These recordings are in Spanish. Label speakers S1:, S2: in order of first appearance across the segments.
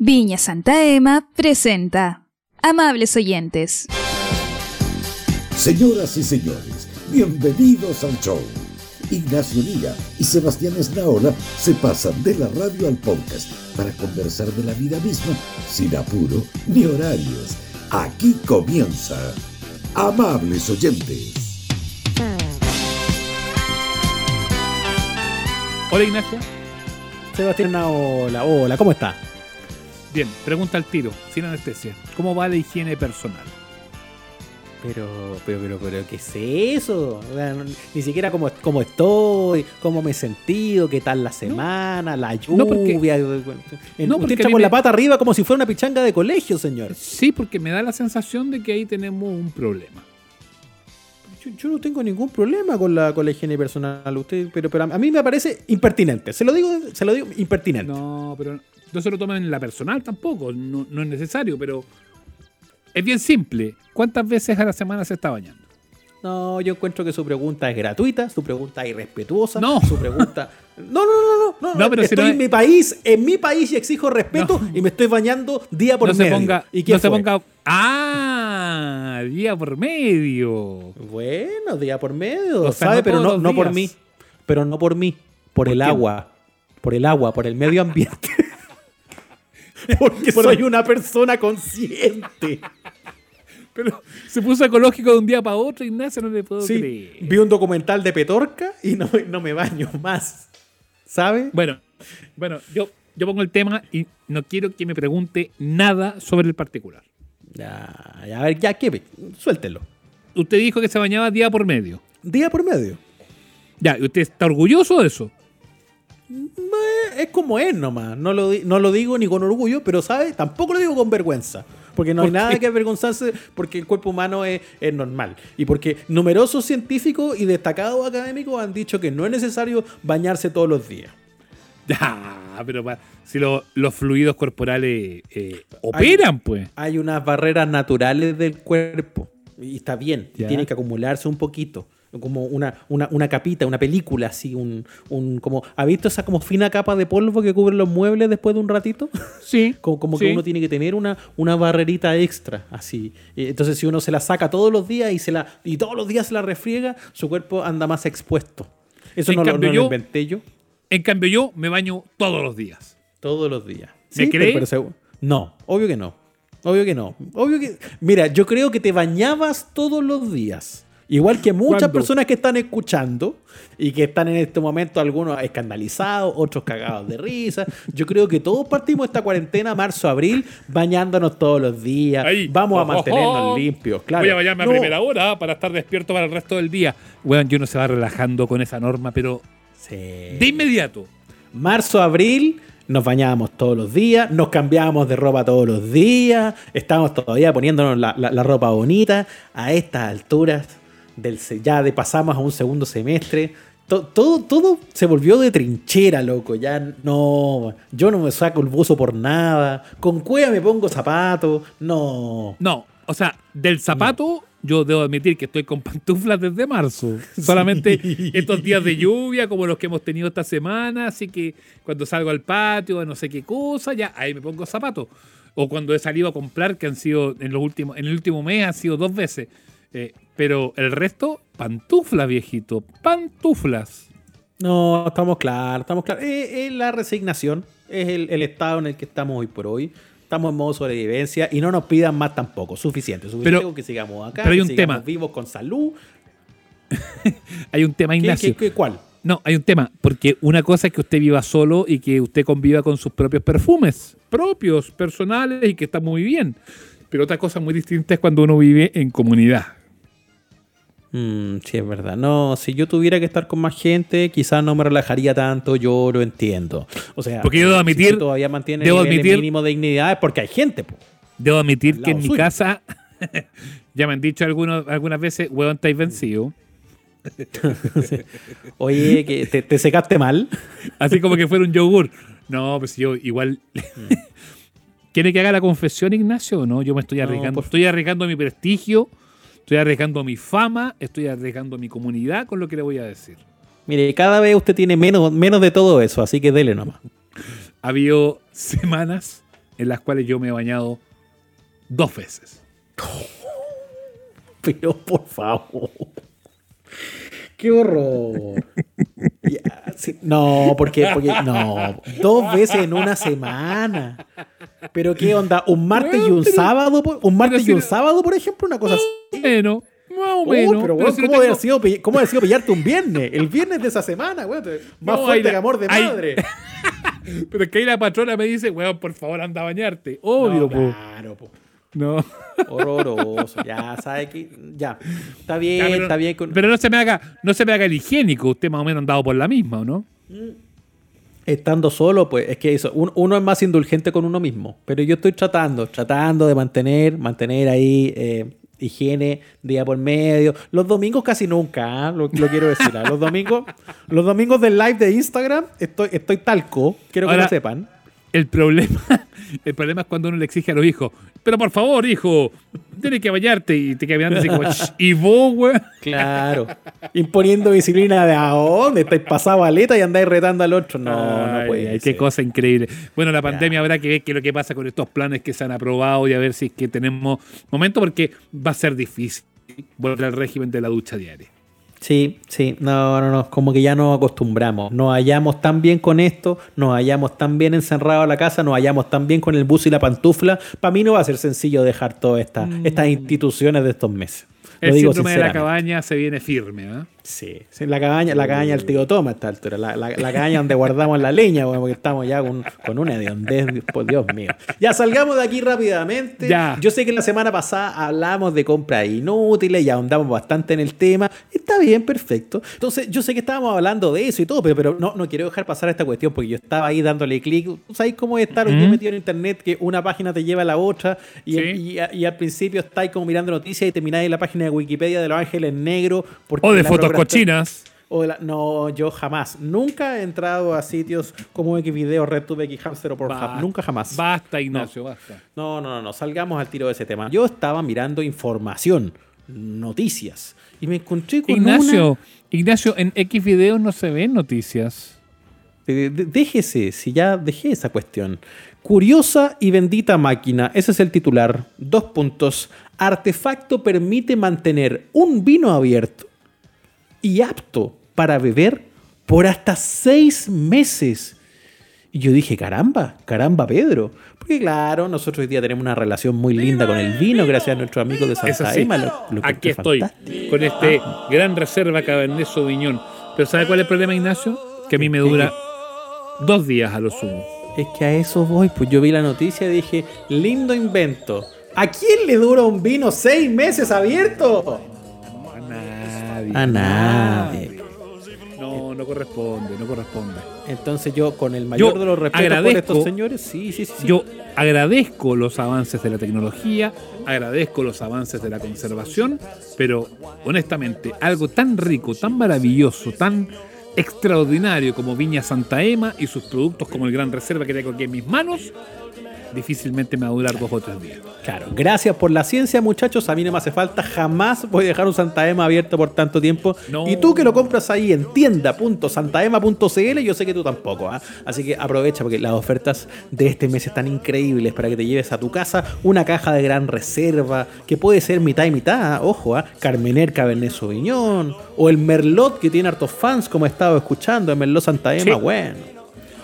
S1: Viña Santa Ema presenta Amables oyentes.
S2: Señoras y señores, bienvenidos al show. Ignacio Liga y Sebastián Esnaola se pasan de la radio al podcast para conversar de la vida misma sin apuro ni horarios. Aquí comienza Amables oyentes.
S3: Hola Ignacio.
S4: Sebastián, hola, hola, ¿cómo está?
S3: Bien, pregunta al tiro, sin anestesia. ¿Cómo va la higiene personal?
S4: Pero, pero, pero, pero, ¿qué es eso? O sea, no- ni siquiera cómo, cómo estoy, cómo me he sentido, qué tal la semana, la
S3: No, porque-
S4: lluvia. En-
S3: No, porque
S4: entra
S3: mí
S4: con
S3: me-
S4: la pata arriba como si fuera una pichanga de colegio, señor.
S3: Sí, porque me da la sensación de que ahí tenemos un problema.
S4: Yo, yo no tengo ningún problema con la, con la higiene personal, usted, pero, pero a a mí me parece impertinente. Se lo digo, se lo digo impertinente.
S3: No, pero no se lo tomen en la personal tampoco, no, no es necesario, pero es bien simple. ¿Cuántas veces a la semana se está bañando?
S4: No, yo encuentro que su pregunta es gratuita, su pregunta es irrespetuosa,
S3: No.
S4: su pregunta... No, no, no, no, no,
S3: No, pero si
S4: estoy
S3: no
S4: en mi país, en mi país y exijo respeto y me estoy bañando día por
S3: no se
S4: medio.
S3: ponga,
S4: ¿Y
S3: no se
S4: fue?
S3: ponga. Ah, día por medio.
S4: Bueno, día por medio,
S3: O sea,
S4: ¿sabe?
S3: no
S4: pero no, no por mí, pero no por mí, por, el
S3: qué?
S4: agua, por el agua, por el medio ambiente. Porque soy una persona consciente.
S3: Pero se puso ecológico de un día para otro, Ignacio, no le puedo
S4: Sí,
S3: creer.
S4: vi un documental de Petorca y no, no me baño más. ¿Sabe?
S3: Bueno, bueno, yo, yo pongo el tema y no quiero que me pregunte nada sobre el particular.
S4: Ya, ya, a ver, ya, ¿qué? Suéltelo.
S3: Usted dijo que se bañaba día por medio.
S4: Día por medio.
S3: Ya, ¿y usted está orgulloso de eso?
S4: Es como es nomás. No lo, no lo digo ni con orgullo, pero ¿sabe? Tampoco lo digo con vergüenza. Porque no hay
S3: ¿Por
S4: nada
S3: qué?
S4: que avergonzarse porque el cuerpo humano es, es normal. Y porque numerosos científicos y destacados académicos han dicho que no es necesario bañarse todos los días.
S3: Ya, pero pa- si lo- los fluidos corporales eh, operan, pues.
S4: Hay unas barreras naturales del cuerpo. Y está bien. y. Tiene que acumularse un poquito. Como una, una, una capita, una película así. Un, un, como, ¿Ha visto esa como fina capa de polvo que cubre los muebles después de un ratito?
S3: Sí.
S4: Como, como
S3: sí.
S4: que uno tiene que tener una, una barrerita extra, así. Eh, Entonces, si uno se la saca todos los días y se la y todos los días se la refriega, su cuerpo anda más expuesto. Eso
S3: En
S4: no, lo,
S3: cambio,
S4: no lo
S3: yo-
S4: inventé yo
S3: En cambio, yo me baño todos los días.
S4: todos los días.
S3: ¿Me
S4: pero-
S3: cree?
S4: pero no, obvio que no. Obvio que no. Obvio que. Mira, yo creo que te bañabas todos los días. Igual que muchas
S3: ¿Cuándo?
S4: personas que están escuchando y que están en este momento algunos escandalizados, otros cagados de risa. Yo creo que todos partimos esta cuarentena, marzo, abril, bañándonos todos los días.
S3: Ahí.
S4: Vamos a mantenernos limpios, claro.
S3: Voy a bañarme
S4: No,
S3: a primera hora para estar despierto para el resto del día. Bueno, yo no se va relajando con esa norma, pero
S4: sí.
S3: de inmediato.
S4: Marzo, abril, nos bañábamos todos los días, nos cambiábamos de ropa todos los días, estábamos todavía poniéndonos la, la- la ropa bonita. A estas alturas, del, se- ya de pasamos a un segundo semestre, to- todo, todo se volvió de trinchera, loco. Ya no, yo no me saco el buzo por nada, con cueva me pongo zapatos, no.
S3: No, o sea, del zapato yo debo admitir que estoy con pantuflas desde marzo. Solamente estos días de lluvia como los que hemos tenido esta semana, así que cuando salgo al patio, a no sé qué cosa, ya ahí me pongo zapatos. O cuando he salido a comprar, que han sido en los últimos, en el último mes han sido dos veces. Eh, pero el resto, pantuflas, viejito, pantuflas.
S4: No, estamos claros, estamos claros. Es, es la resignación, es el, el estado en el que estamos hoy por hoy. Estamos en modo sobrevivencia y no nos pidan más tampoco. Suficiente, suficiente
S3: Pero-
S4: que sigamos acá,
S3: pero hay
S4: que
S3: un
S4: sigamos
S3: tema.
S4: vivos con salud.
S3: Hay un tema,
S4: ¿Qué,
S3: Ignacio.
S4: qué- qué- cuál?
S3: No, hay un tema, porque una cosa es que usted viva solo y que usted conviva con sus propios perfumes, propios, personales y que está muy bien. Pero otra cosa muy distinta es cuando uno vive en comunidad.
S4: Mm, sí, es verdad. No, si yo tuviera que estar con más gente, quizás no me relajaría tanto, yo lo entiendo. O sea,
S3: Porque yo debo
S4: si
S3: admitir-
S4: usted todavía mantiene
S3: debo
S4: el
S3: admitir-
S4: mínimo de dignidad es porque hay gente. po.
S3: Debo admitir que en mi casa, ya me han dicho algunos, algunas veces, huevón, estáis vencido.
S4: Oye, que te, te secaste mal.
S3: Así como que fuera un yogur. No, pues yo igual... ¿Quiere que haga la confesión, Ignacio? o No, yo me estoy
S4: No,
S3: arriesgando.
S4: por-
S3: Estoy arriesgando mi prestigio, estoy arriesgando mi fama, estoy arriesgando mi comunidad con lo que le voy a decir.
S4: Mire, cada vez usted tiene menos, menos de todo eso, así que dele nomás.
S3: Ha habido semanas en las cuales yo me he bañado dos veces.
S4: Pero por favor. Qué horror. Ya, sí, No, porque, porque no, dos veces en una semana. Pero qué onda, un martes y un sábado, un martes y un sábado, por ejemplo, una cosa así.
S3: Menos, más o
S4: Uy,
S3: menos.
S4: pero
S3: Pero
S4: weón,
S3: si no
S4: ¿cómo,
S3: tengo-
S4: sido, ¿cómo sido pillarte un viernes? El viernes de esa semana, weón. Más
S3: No,
S4: fuerte
S3: la-
S4: que amor de madre.
S3: Pero es que ahí la patrona me dice, weón, por favor, anda a bañarte. Obvio,
S4: No, claro, po.
S3: No.
S4: Horroroso. Ya, sabe que. Ya. Está bien,
S3: Ya, pero,
S4: está bien. con-
S3: pero no se me haga, no se me haga el higiénico. Usted más o menos andado por la misma, ¿o no?
S4: Estando solo, pues es que eso, un- uno es más indulgente con uno mismo. Pero yo estoy tratando, tratando de mantener, mantener ahí eh, higiene día por medio. Los domingos casi nunca, ¿ah? lo, lo quiero decir. ¿ah? Los domingos, los domingos del live de Instagram estoy, estoy talco. Quiero que lo sepan.
S3: El problema, el problema es cuando uno le exige a los hijos, pero por favor, hijo, tienes que bañarte y te quedas mirando así como, "Shh, y vos, weón.
S4: Claro. Imponiendo disciplina de a dónde estáis pasado aleta y andáis retando al otro. No, no
S3: Ay,
S4: puede.
S3: ay,
S4: ser.
S3: Qué cosa increíble. Bueno, la pandemia habrá que ver qué es lo que pasa con estos planes que se han aprobado y a ver si es que tenemos momento porque va a ser difícil volver al régimen de la ducha diaria.
S4: Sí, sí, no, no, no, como que ya nos acostumbramos. Nos hallamos tan bien con esto, nos hallamos tan bien encerrados en la casa, nos hallamos tan bien con el bus y la pantufla. Para mí no va a ser sencillo dejar todas estas estas instituciones de estos meses. Lo
S3: El
S4: digo
S3: síndrome de la cabaña se viene firme, ¿ah?
S4: Sí, sí, la cabaña, la cabaña del tío Toma a esta altura, la, la, la cabaña donde guardamos la leña, porque estamos ya con, con una hediondez, por Dios mío. Ya salgamos de aquí rápidamente.
S3: Ya.
S4: Yo sé que la semana pasada hablamos de compras inútiles y ahondamos bastante en el tema. Está bien, perfecto. Entonces, yo sé que estábamos hablando de eso y todo, pero, pero no, no quiero dejar pasar esta cuestión porque yo estaba ahí dándole clic. ¿Sabéis cómo es estar hoy día
S3: Ujú.
S4: metido en internet que una página te lleva a la otra y,
S3: Sí.
S4: y, y al principio estáis como mirando noticias y termináis en la página de Wikipedia de Los Ángeles Negros? porque
S3: O de
S4: la
S3: cochinas.
S4: o la- no, yo jamás. Nunca he entrado a sitios como Xvideo, RedTube, Xhamster o Pornhub.
S3: Basta.
S4: Nunca jamás.
S3: Basta, Ignacio, basta.
S4: No, no, no, no. Salgamos al tiro de ese tema. Yo estaba mirando información, noticias. Y me encontré con
S3: Ignacio,
S4: una...
S3: Ignacio, en X videos no se ven noticias.
S4: De- Déjese, si ya dejé esa cuestión. Curiosa y bendita máquina. Ese es el titular. Dos puntos. Artefacto permite mantener un vino abierto y apto para beber por hasta seis meses. Y yo dije, caramba, caramba, Pedro. Porque claro, nosotros hoy día tenemos una relación muy linda con el vino, gracias a nuestros amigos de Santa lo- lo
S3: Aquí estoy,
S4: fantástico.
S3: con este gran reserva Cabernet Sauvignon. Pero ¿sabe cuál es el problema, Ignacio? Que a mí me dura dos días a lo sumo.
S4: Es que a eso voy, pues yo vi la noticia y dije, lindo invento. ¿A quién le dura un vino seis meses abierto?
S3: A nadie.
S4: A nadie.
S3: No, no corresponde, no corresponde.
S4: Entonces yo, con el mayor
S3: Yo
S4: de los respetos por
S3: agradezco-
S4: estos señores, sí, sí, sí. sí.
S3: Yo agradezco los avances de la tecnología, agradezco los avances de la conservación, pero honestamente, algo tan rico, tan maravilloso, tan extraordinario como Viña Santa Ema y sus productos como el Gran Reserva que tengo aquí en mis manos, difícilmente me va a durar dos o tres días.
S4: Claro, gracias por la ciencia, muchachos. A mí no me hace falta. Jamás voy a dejar un Santa Ema abierto por tanto tiempo.
S3: No.
S4: Y tú que lo compras ahí en tienda.santaema.cl, yo sé que tú tampoco. ¿ah? Así que aprovecha porque las ofertas de este mes están increíbles para que te lleves a tu casa una caja de gran reserva, que puede ser mitad y mitad. Ojo, ¿ah? Carmener Cabernet Sauvignon. O el Merlot que tiene hartos fans, como he estado escuchando. El Merlot Santa Ema,
S3: Sí.
S4: bueno.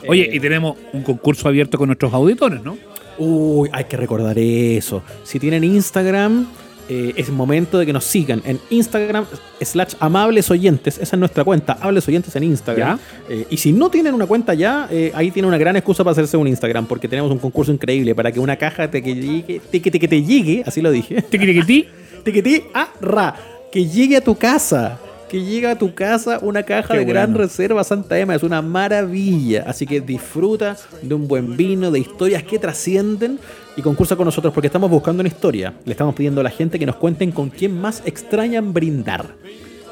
S3: Oye, y tenemos un concurso abierto con nuestros auditores, ¿no?
S4: Uy, hay que recordar eso. Si tienen Instagram, eh, es momento de que nos sigan en Instagram slash amables oyentes. Esa es nuestra cuenta, amables oyentes en Instagram. Eh, y si no tienen una cuenta ya, eh, ahí tienen una gran excusa para hacerse un Instagram, porque tenemos un concurso increíble para que una caja te que llegue, te que te, que te llegue, así lo dije,
S3: Tiquitiquití.
S4: Tiquití, ah, ra, que llegue a tu casa. Que llegue a tu casa una caja
S3: Qué
S4: de gran reserva Santa Ema. Es una maravilla. Así que disfruta de un buen vino, de historias que trascienden y concursa con nosotros porque estamos buscando una historia. Le estamos pidiendo a la gente que nos cuenten con quién más extrañan brindar.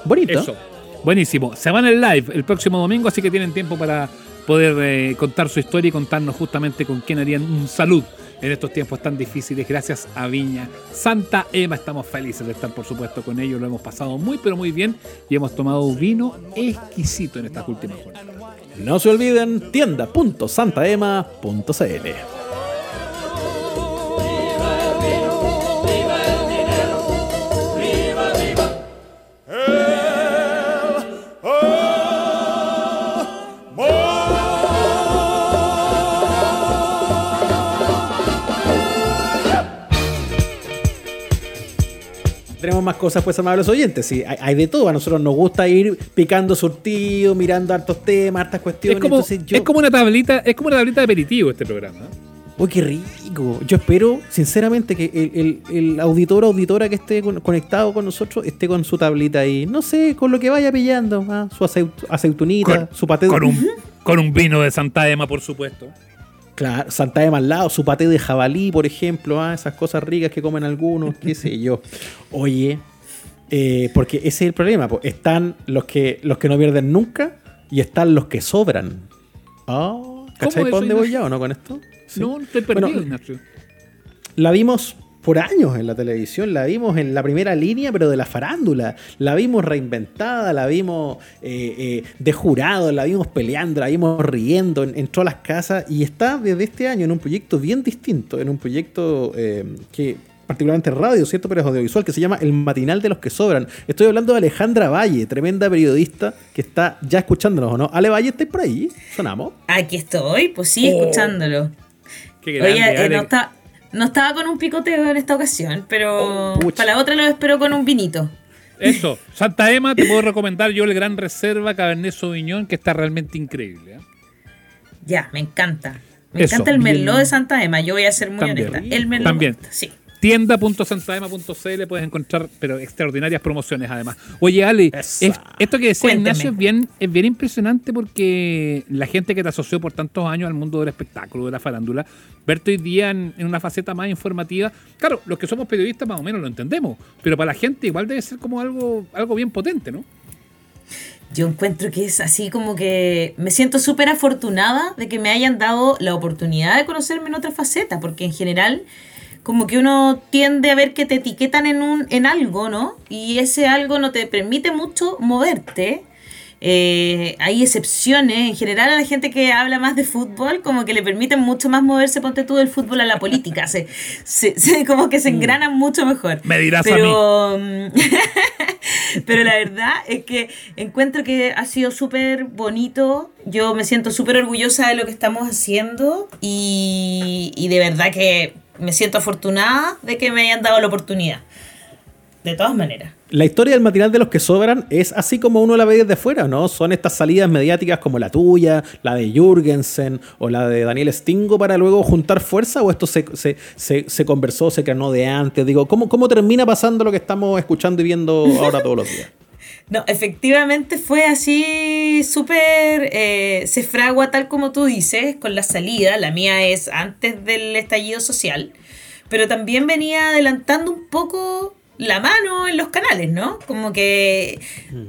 S4: Bonito.
S3: Eso. Buenísimo. Se van el live el próximo domingo, así que tienen tiempo para poder eh, contar su historia y contarnos justamente con quién harían un salud en estos tiempos tan difíciles. Gracias a Viña Santa Ema. Estamos felices de estar, por supuesto, con ellos. Lo hemos pasado muy, pero muy bien y hemos tomado un vino exquisito en estas últimas jornadas.
S4: No se olviden, tienda.santaema.cl. Tenemos más cosas, pues, amables oyentes. Sí, hay, hay de todo. A nosotros nos gusta ir picando surtido, mirando hartos temas, hartas cuestiones.
S3: Es como,
S4: Entonces yo-
S3: es como una tablita, es como una tablita de aperitivo este programa. ¿eh?
S4: Uy, qué rico. Yo espero, sinceramente, que el, el- el auditor o auditora que esté con- conectado con nosotros esté con su tablita ahí. No sé, con lo que vaya pillando. ah, Su aceut- aceitunita, su paté
S3: con un, con un vino de Santa Ema, por supuesto.
S4: Claro, Santa Ema al lado, su paté de jabalí, por ejemplo, ah, esas cosas ricas que comen algunos, qué sé yo. Oye, eh, porque ese es el problema. po. Están los que, los que no pierden nunca y están los que sobran. Oh, ¿Cachai para dónde voy ya o no con esto? Sí.
S3: No, estoy perdido,
S4: Bueno,
S3: Ignacio.
S4: la vimos por años en la televisión, la vimos en la primera línea, pero de la farándula. La vimos reinventada, la vimos eh, eh, de jurado, la vimos peleando, la vimos riendo en, en todas las casas y está desde este año en un proyecto bien distinto, en un proyecto eh, que particularmente radio, ¿cierto? Pero es audiovisual, que se llama El Matinal de los que Sobran. Estoy hablando de Alejandra Valle, tremenda periodista que está ya escuchándonos, ¿o no? Ale Valle, ¿estáis por ahí? ¿Sonamos?
S5: Aquí estoy, pues sí,
S3: Oh,
S5: escuchándolo.
S3: Qué grande,
S5: Oye, eh, no, está- no estaba con un picoteo en esta ocasión, pero
S4: Oh,
S5: para la otra lo espero con un vinito.
S3: Eso, Santa Ema, te puedo recomendar yo el Gran Reserva Cabernet Sauvignon, que está realmente increíble. ¿eh?
S5: Ya, me encanta. Me
S3: Eso,
S5: encanta el
S3: bien.
S5: Merlot de Santa Emma, yo voy a ser muy
S3: También.
S5: honesta. El Merlot.
S3: También.
S5: Sí.
S3: Tienda.santaema.cl puedes encontrar pero extraordinarias promociones además. Oye, Ale,
S4: Esa.
S3: es- esto que decía
S5: Cuénteme.
S3: Ignacio es bien, es bien impresionante porque la gente que te asoció por tantos años al mundo del espectáculo, de la farándula, verte hoy día en, en una faceta más informativa, claro, los que somos periodistas más o menos lo entendemos, pero para la gente igual debe ser como algo, algo bien potente, ¿no?
S5: Yo encuentro que es así como que me siento súper afortunada de que me hayan dado la oportunidad de conocerme en otra faceta, porque en general como que uno tiende a ver que te etiquetan en, un, en algo, ¿no? Y ese algo no te permite mucho moverte. Eh, hay excepciones, en general a la gente que habla más de fútbol, como que le permiten mucho más moverse, ponte tú del fútbol a la política, se, se- se- como que se engranan mucho mejor.
S3: Me dirás a mí.
S5: Pero, mm, pero la verdad es que encuentro que ha sido súper bonito. Yo me siento súper orgullosa de lo que estamos haciendo y, y de verdad que me siento afortunada de que me hayan dado la oportunidad. De todas maneras.
S4: La historia del matinal de los que sobran es así como uno la ve desde fuera, ¿no? Son estas salidas mediáticas como la tuya, la de Jürgensen o la de Daniel Stingo para luego juntar fuerza o esto se, se, se, se conversó, se creó de antes. Digo, ¿cómo, ¿cómo termina pasando lo que estamos escuchando y viendo ahora todos los días?
S5: No, efectivamente fue así súper, eh, se fragua tal como tú dices, con la salida, la mía es antes del estallido social, pero también venía adelantando un poco la mano en los canales, ¿no? Como que,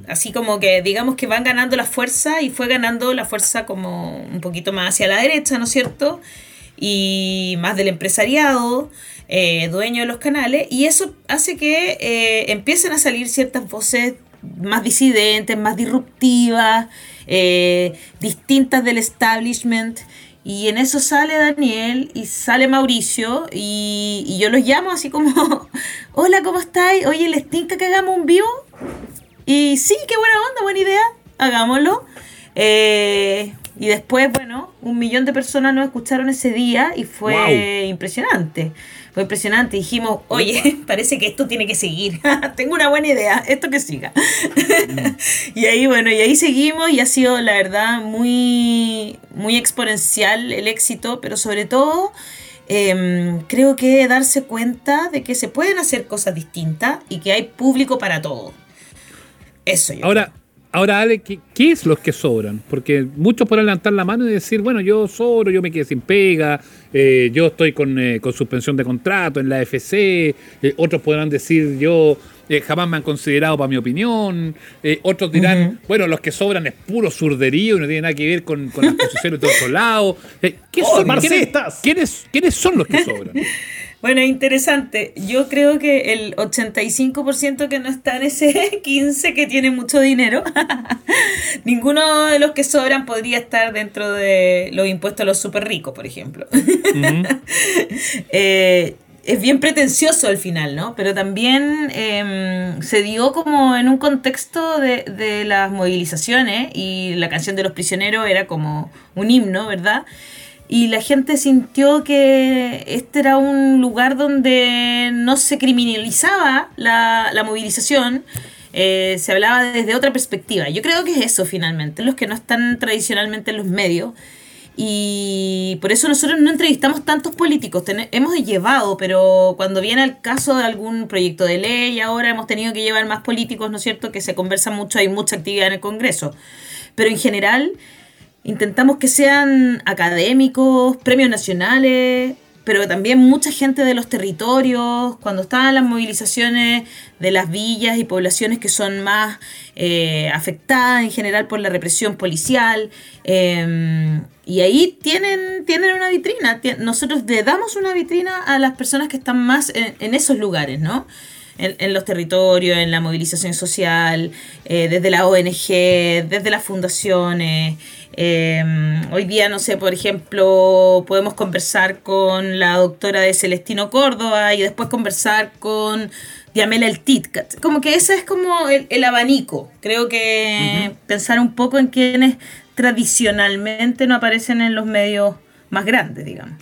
S5: así como que digamos que van ganando la fuerza y fue ganando la fuerza como un poquito más hacia la derecha, ¿no es cierto? y más del empresariado, eh, dueño de los canales, y eso hace que eh, empiecen a salir ciertas voces más disidentes, más disruptivas, eh, distintas del establishment. Y en eso sale Daniel y sale Mauricio y, y yo los llamo así como, hola, ¿cómo estáis? Oye, ¿les tinca que hagamos un vivo? Y sí, qué buena onda, buena idea, hagámoslo. Eh, y después, bueno, un millón de personas nos escucharon ese día y fue
S3: Wow.
S5: impresionante. Fue impresionante. Dijimos, oye, parece que esto tiene que seguir. Tengo una buena idea, esto que siga. y ahí, bueno, y ahí seguimos y ha sido, la verdad, muy, muy exponencial el éxito, pero sobre todo... em, creo que darse cuenta de que se pueden hacer cosas distintas y que hay público para todo. Eso yo.
S3: Ahora, ahora Ale, ¿qué, qué es los que sobran? Porque muchos pueden levantar la mano y decir, bueno, yo sobro, yo me quedé sin pega, eh, yo estoy con, eh, con suspensión de contrato en la FC, eh, otros podrán decir, yo eh, jamás me han considerado para mi opinión, otros dirán, bueno, los que sobran es puro surderío y no tiene nada que ver con, con las posiciones de otro lado. Eh, ¿qué
S4: ¡Oh,
S3: son?
S4: marxistas!
S3: ¿Quiénes, ¿Quiénes son los que sobran?
S5: Bueno, interesante. Yo creo que el 85% que no está en ese 15 que tiene mucho dinero, ninguno de los que sobran podría estar dentro de los impuestos a los super ricos, por ejemplo. Eh, es bien pretencioso al final, ¿no? Pero también em, se dio como en un contexto de, de las movilizaciones y la canción de los prisioneros era como un himno, ¿verdad? Y la gente sintió que este era un lugar donde no se criminalizaba la, movilización, eh, se hablaba desde otra perspectiva. Yo creo que es eso finalmente, los que no están tradicionalmente en los medios. Y por eso nosotros no entrevistamos tantos políticos, hemos llevado, pero cuando viene el caso de algún proyecto de ley, ahora hemos tenido que llevar más políticos, ¿no es cierto? Que se conversa mucho, hay mucha actividad en el Congreso. Pero en general intentamos que sean académicos, premios nacionales, pero también mucha gente de los territorios, cuando estaban las movilizaciones de las villas y poblaciones que son más eh, afectadas en general por la represión policial. Em, y ahí tienen, tienen una vitrina. Nosotros le damos una vitrina a las personas que están más en, esos lugares, ¿no? En, los territorios, en la movilización social, eh, desde la ONG, desde las fundaciones. Em, hoy día, no sé, por ejemplo, podemos conversar con la doctora de Celestino Córdoba y después conversar con Diamela El Titcat. Como que ese es como el, abanico. Creo que pensar un poco en quienes tradicionalmente no aparecen en los medios más grandes, digamos.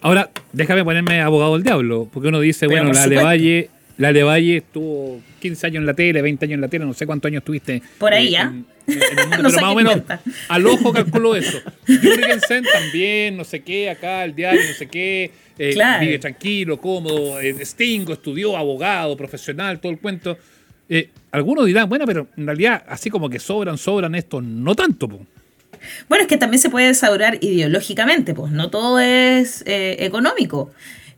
S3: Ahora, déjame ponerme abogado del diablo, porque uno dice, bueno, la de Valle, la de Valle estuvo 15 años en la tele, 20 años en la tele, no sé cuántos años estuviste.
S5: Por ahí, ¿ya?
S3: pero más o menos al ojo calculo eso. Jürgensen también, no sé qué, acá el diario, no sé qué, eh, vive tranquilo, cómodo, eh, Stingo estudió, abogado, profesional, todo el cuento. Eh, algunos dirán, bueno, pero en realidad así como que sobran, sobran estos, no tanto.
S5: Bueno, es que también se puede desaurar ideológicamente, pues no todo es económico.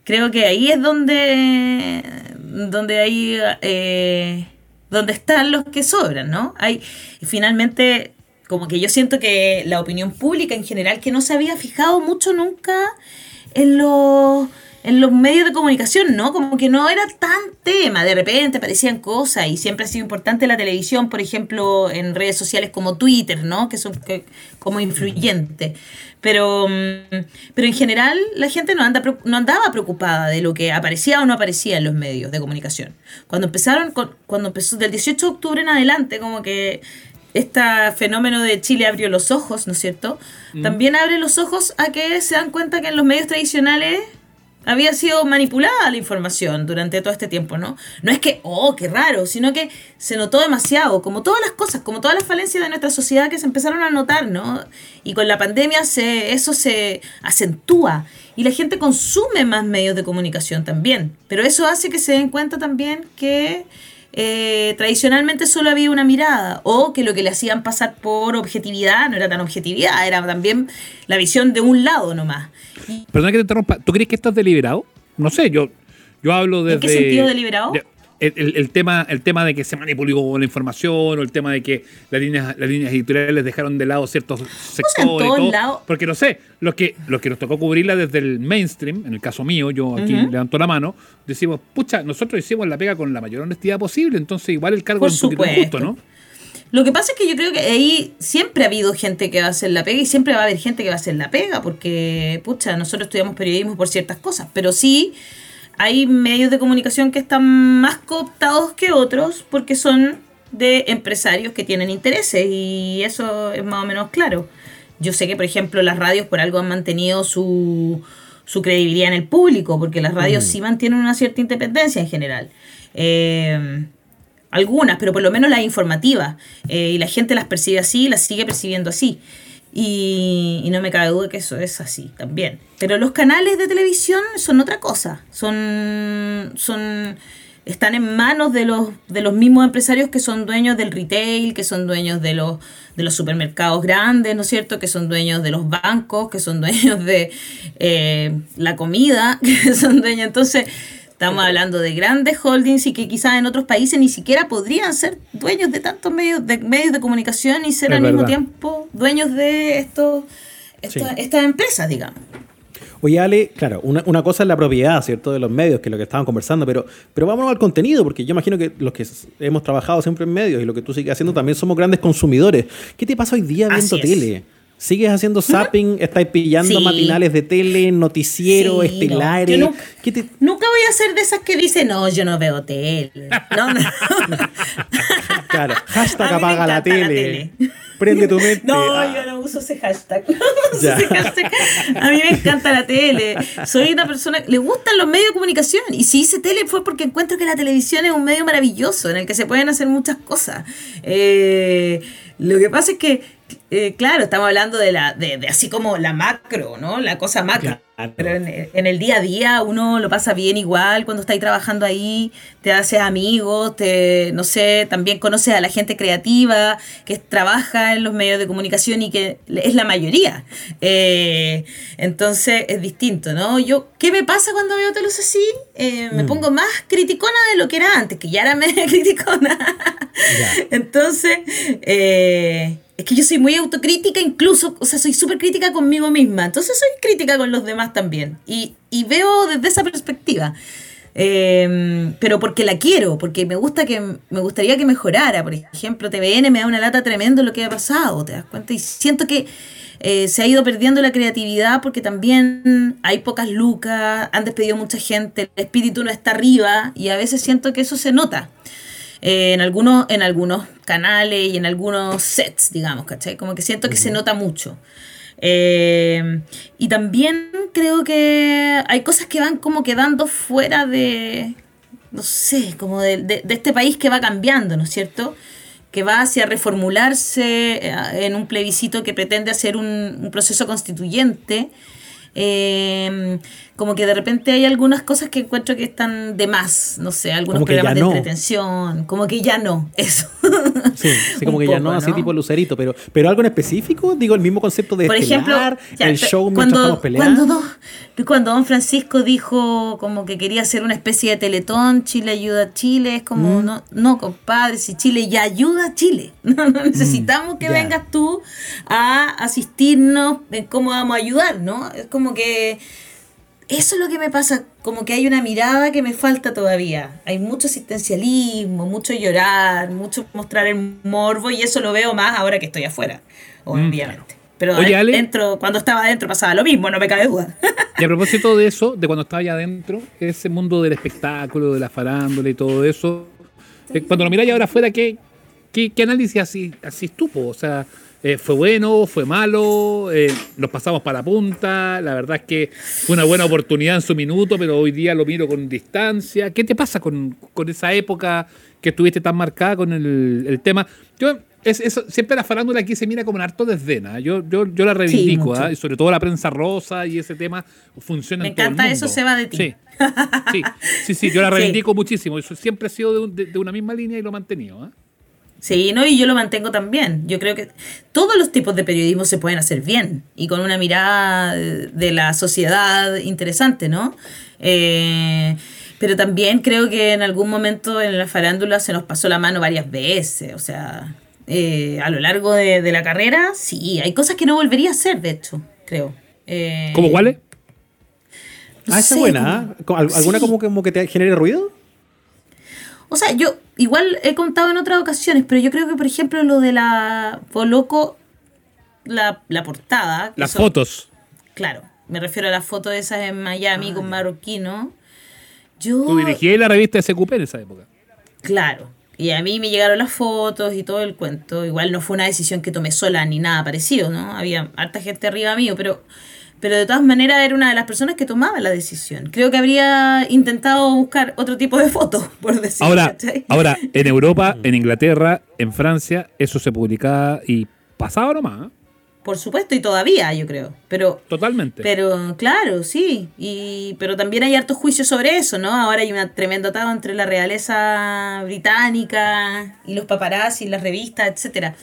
S5: Creo que ahí es donde, donde hay donde están los que sobran, ¿no? Hay finalmente como que yo siento que la opinión pública en general que no se había fijado mucho nunca en los en los medios de comunicación, ¿no? Como que no era tan tema, de repente aparecían cosas y siempre ha sido importante la televisión, por ejemplo, en redes sociales como Twitter, ¿no? Que son como influyentes. Pero, mm, pero en general la gente no, anda, no andaba preocupada de lo que aparecía o no aparecía en los medios de comunicación. Cuando empezaron, cuando empezó del 18 de octubre en adelante, como que este fenómeno de Chile abrió los ojos, ¿no es cierto? Mm. También abre los ojos a que se dan cuenta que en los medios tradicionales había sido manipulada la información durante todo este tiempo, ¿no? No es que, oh, qué raro, sino que se notó demasiado, como todas las cosas, como todas las falencias de nuestra sociedad que se empezaron a notar, ¿no? Y con la pandemia se, eso se acentúa y la gente consume más medios de comunicación también, pero eso hace que se den cuenta también que eh, tradicionalmente solo había una mirada o que lo que le hacían pasar por objetividad no era tan objetividad, era también la visión de un lado nomás.
S3: Perdona que te interrumpa, ¿tú crees que estás deliberado? No sé, yo, yo hablo desde...
S5: ¿En qué sentido deliberado?
S3: El, tema, el tema de que se manipuló la información o el tema de que las líneas, las líneas editoriales dejaron de lado ciertos sectores. porque no sé, los que, los que nos tocó cubrirla desde el mainstream, en el caso mío, yo aquí levanto la mano, decimos, pucha, nosotros hicimos la pega con la mayor honestidad posible, entonces igual el cargo es un poquito injusto, ¿no?
S5: Lo que pasa es que yo creo que ahí siempre ha habido gente que va a hacer la pega y siempre va a haber gente que va a hacer la pega, porque, pucha, nosotros estudiamos periodismo por ciertas cosas, pero sí hay medios de comunicación que están más cooptados que otros porque son de empresarios que tienen intereses y eso es más o menos claro. Yo sé que, por ejemplo, las radios por algo han mantenido su, su credibilidad en el público, porque las radios mm. sí mantienen una cierta independencia en general. Eh, algunas, pero por lo menos las informativas. Eh, y la gente las percibe así, las sigue percibiendo así. Y, no me cabe duda que eso es así también. Pero los canales de televisión son otra cosa. Son. son están en manos de los, de los mismos empresarios que son dueños del retail, que son dueños de los, de los supermercados grandes, ¿no es cierto? Que son dueños de los bancos, que son dueños de eh, la comida, que son dueños. Entonces, Estamos hablando de grandes holdings y que quizás en otros países ni siquiera podrían ser dueños de tantos medios de, medios de comunicación y ser al mismo tiempo dueños de estos, estas empresas, digamos.
S4: Oye, Ale, claro, una, una, cosa es la propiedad, ¿cierto?, de los medios, que es lo que estaban conversando, pero, pero vámonos al contenido, porque yo imagino que los que hemos trabajado siempre en medios y lo que tú sigues haciendo también somos grandes consumidores. ¿Qué te pasa hoy día viendo tele? ¿Sigues haciendo zapping? ¿Estáis pillando matinales de tele, noticiero, estelares?
S5: Nunca, voy a ser de esas que dicen, no, yo no veo tele. No, no.
S4: claro, hashtag apaga la tele. Prende tu mente.
S5: No,
S4: Ah,
S5: yo no uso ese hashtag. No uso ese hashtag. A mí me encanta la tele. Soy una persona le gustan los medios de comunicación. Y si hice tele fue porque encuentro que la televisión es un medio maravilloso en el que se pueden hacer muchas cosas. Eh, lo que pasa es que, eh, claro, estamos hablando de la, de, de así como la macro, ¿no? La cosa macro.
S4: Claro.
S5: Pero en, en el día a día uno lo pasa bien igual cuando está ahí trabajando ahí, te haces amigos, te, no sé, también conoces a la gente creativa que trabaja en los medios de comunicación y que es la mayoría. Eh, entonces es distinto, ¿no? Yo, ¿qué me pasa cuando veo telos así? Eh, me
S4: Mm.
S5: pongo más criticona de lo que era antes, que ya era media criticona.
S4: Ya.
S5: Entonces, eh, es que yo soy muy autocrítica, incluso, o sea, soy súper crítica conmigo misma. Entonces soy crítica con los demás también. Y, y veo desde esa perspectiva. Eh, pero porque la quiero, porque me gusta que me gustaría que mejorara. Por ejemplo, TVN me da una lata tremendo lo que ha pasado, ¿te das cuenta? Y siento que eh, se ha ido perdiendo la creatividad porque también hay pocas lucas, han despedido mucha gente, el espíritu no está arriba y a veces siento que eso se nota eh, en, algunos, en algunos canales y en algunos sets, digamos, ¿cachai? Como que siento que se nota mucho. Eh, y también creo que hay cosas que van como quedando fuera de, no sé, como de, de- de este país que va cambiando, ¿no es cierto? Que va hacia reformularse eh, en un plebiscito que pretende hacer un, un proceso constituyente. Eh, como que de repente hay algunas cosas que encuentro que están de más, no sé, algunos programas de
S4: no.
S5: entretención, como que ya no, eso.
S4: Sí, sí, como que ya no, así
S5: ¿no?
S4: tipo lucerito, pero, pero algo en específico, digo, el mismo concepto de
S5: Por ejemplo, ya,
S4: el show mientras estamos peleando.
S5: Cuando don, cuando don Francisco dijo como que quería hacer una especie de teletón, Chile ayuda a Chile, es
S4: Mm.
S5: como, no, no, compadre, si Chile ya ayuda a Chile. No, no necesitamos que
S4: Mm,
S5: vengas tú a asistirnos en cómo vamos a ayudar, ¿no? Es como que eso es lo que me pasa, como que hay una mirada que me falta todavía. Hay mucho asistencialismo, mucho llorar, mucho mostrar el morbo y eso lo veo más ahora que estoy afuera, obviamente. Pero
S3: Oye, Ale.
S5: dentro, cuando estaba adentro pasaba lo mismo, no me cabe duda.
S3: Y a propósito de eso, de cuando estaba allá adentro, ese mundo del espectáculo, de la farándula y todo eso, eh, cuando lo miráis ahora afuera, ¿qué, qué, qué análisis así, así estuvo? O sea, eh, ¿fue bueno, fue malo? Eh, ¿Nos pasamos para la punta? La verdad es que fue una buena oportunidad en su minuto, pero hoy día lo miro con distancia. ¿Qué te pasa con, con esa época que estuviste tan marcada con el, el tema? Yo, es, eso, siempre la farándula aquí se mira como un harto desdén. ¿ah? Yo, yo, yo la reivindico,
S5: mucho.
S3: ¿ah? y sobre todo la prensa rosa y ese tema funciona
S5: Me
S3: en todo el
S5: encanta eso,
S3: mundo.
S5: se va de ti.
S3: Sí. Sí, sí, sí, yo la
S5: Sí.
S3: reivindico muchísimo. Eso siempre ha sido de, un- de- de una misma línea y lo he mantenido.
S5: Sí, no, y yo lo mantengo también. Yo creo que todos los tipos de periodismo se pueden hacer bien y con una mirada de la sociedad interesante, ¿no? Eh, pero también creo que en algún momento en la farándula se nos pasó la mano varias veces. O sea, eh, a lo largo de, de la carrera, sí, hay cosas que no volvería a hacer, de hecho, creo. Eh,
S3: ¿Cómo cuáles?
S5: no
S4: Ah, esa
S5: sé,
S4: es buena,
S5: como-
S4: ¿ah? ¿Con- al- ¿Alguna
S5: Sí.
S4: como, como que te genere ruido?
S5: O sea, yo igual he contado en otras ocasiones, pero yo creo que, por ejemplo, lo de la Poloco, la, la portada.
S3: Las fotos.
S5: Claro, me refiero a las fotos esas en Miami con marroquino. Yo.
S3: Tú dirigías la revista SQP en esa época.
S5: Claro. Y a mí me llegaron las fotos y todo el cuento. Igual no fue una decisión que tomé sola ni nada parecido, ¿no? Había harta gente arriba mío, pero, pero de todas maneras era una de las personas que tomaba la decisión. Creo que habría intentado buscar otro tipo de fotos, por decirlo
S3: Ahora,
S5: ¿cachai?
S3: ahora, en Europa, en Inglaterra, en Francia, eso se publicaba y pasaba nomás. ¿ah?
S5: Por supuesto, y todavía, yo creo. Pero
S3: Totalmente.
S5: Pero claro, sí, y pero también hay hartos juicios sobre eso, ¿no? Ahora hay un tremendo atado entre la realeza británica y los paparazzi, las revistas, etcétera.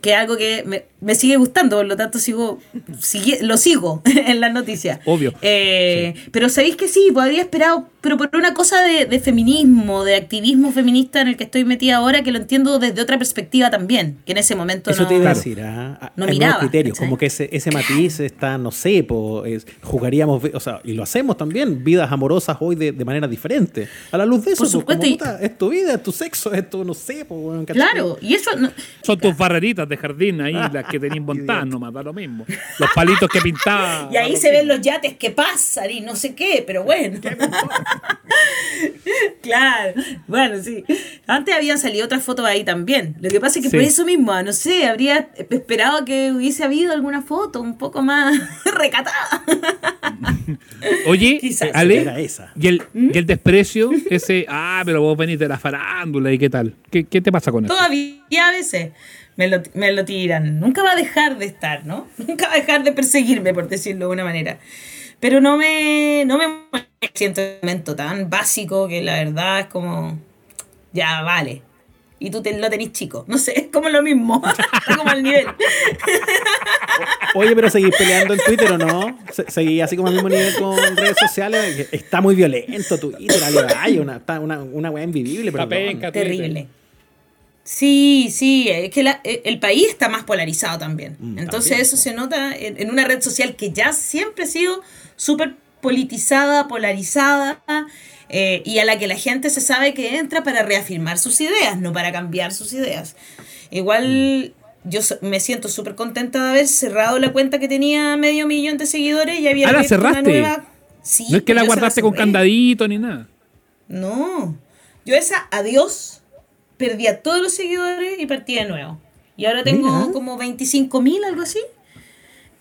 S5: Que es algo que me, me sigue gustando, por lo tanto sigo, sigue- lo sigo en las noticias.
S3: Obvio.
S5: Eh, Pero sabéis que sí, podría esperado, pero por una cosa de, de feminismo, de activismo feminista en el que estoy metida ahora, que lo entiendo desde otra perspectiva también, que en ese momento
S4: Eso
S5: no...
S4: te iba a decir, ¿ah?
S5: No
S4: Hay
S5: miraba,
S4: criterios, como que ese, ese matiz está, no sé, po, es- jugaríamos, o sea, y lo hacemos también, vidas amorosas hoy de, de manera diferente. A la luz de eso,
S5: Por
S4: po,
S5: supuesto,
S4: como,
S5: y-
S4: puta, es tu vida, es tu sexo, es tu, no sé, po.
S5: Claro, y eso... no-
S3: Son tus barreritas de jardín ahí, las que tenías montadas nomás, da lo mismo. Los palitos que pintaba.
S5: Y ahí se ven los yates que pasan y no sé qué, pero bueno. Claro, bueno, sí. Antes habían salido otras fotos ahí también. Lo que pasa es que
S3: Sí.
S5: por eso mismo, no sé, habría esperado que hubiese habido alguna foto un poco más recatada.
S3: Oye,
S5: Quizás.
S3: Ale,
S4: Era esa.
S3: y el, y el desprecio, ese, ah, pero vos venís de la farándula y qué tal. ¿Qué, qué te pasa con eso?
S5: Todavía a veces me lo, me lo tiran. Nunca va a dejar de estar, ¿no? Nunca va a dejar de perseguirme, por decirlo de una manera. Pero no me, no me siento un momento tan básico que la verdad es como, ya, vale. Y tú te, lo tenés chico. No sé, es como lo mismo. Está como al nivel.
S4: Oye, pero seguís peleando en Twitter o no? Se- Seguís así como al mismo nivel con redes sociales. Está muy violento Twitter, Valle, una, está una, una weá invivible, pero.
S3: Penca,
S5: Terrible. Sí, sí, es que la- eh, el país está más polarizado también.
S4: Mm,
S5: Entonces
S4: también,
S5: eso se nota en, en una red social que ya siempre ha sido súper politizada, polarizada, eh, y a la que la gente se sabe que entra para reafirmar sus ideas, no para cambiar sus ideas. Igual yo me siento súper contenta de haber cerrado la cuenta que tenía medio millón de seguidores y había
S3: Ah, ¿la
S5: abierto una
S3: cerraste?
S5: nueva. Sí,
S3: No es que la guardaste con candadito ni nada.
S5: No. Yo esa, adiós, perdí a todos los seguidores y partí de nuevo. Y ahora tengo
S4: Mira.
S5: como 25 mil, algo así.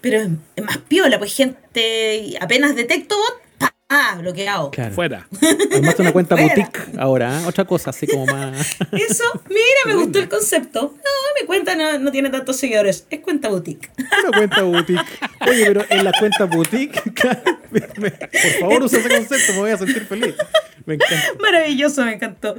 S5: Pero es, más piola, pues gente, apenas detecto bot. Ah, bloqueado.
S4: Claro.
S3: Fuera.
S4: Armaste una cuenta
S5: Fuera.
S4: boutique ahora, ¿eh? otra cosa así como más.
S5: Eso, mira, me gustó el concepto. No, mi cuenta no, no tiene tantos seguidores, es cuenta boutique.
S4: Una cuenta boutique. Oye, pero en la cuenta boutique, por favor usa ese concepto, me voy a sentir feliz. Me encanta.
S5: Maravilloso, me encantó.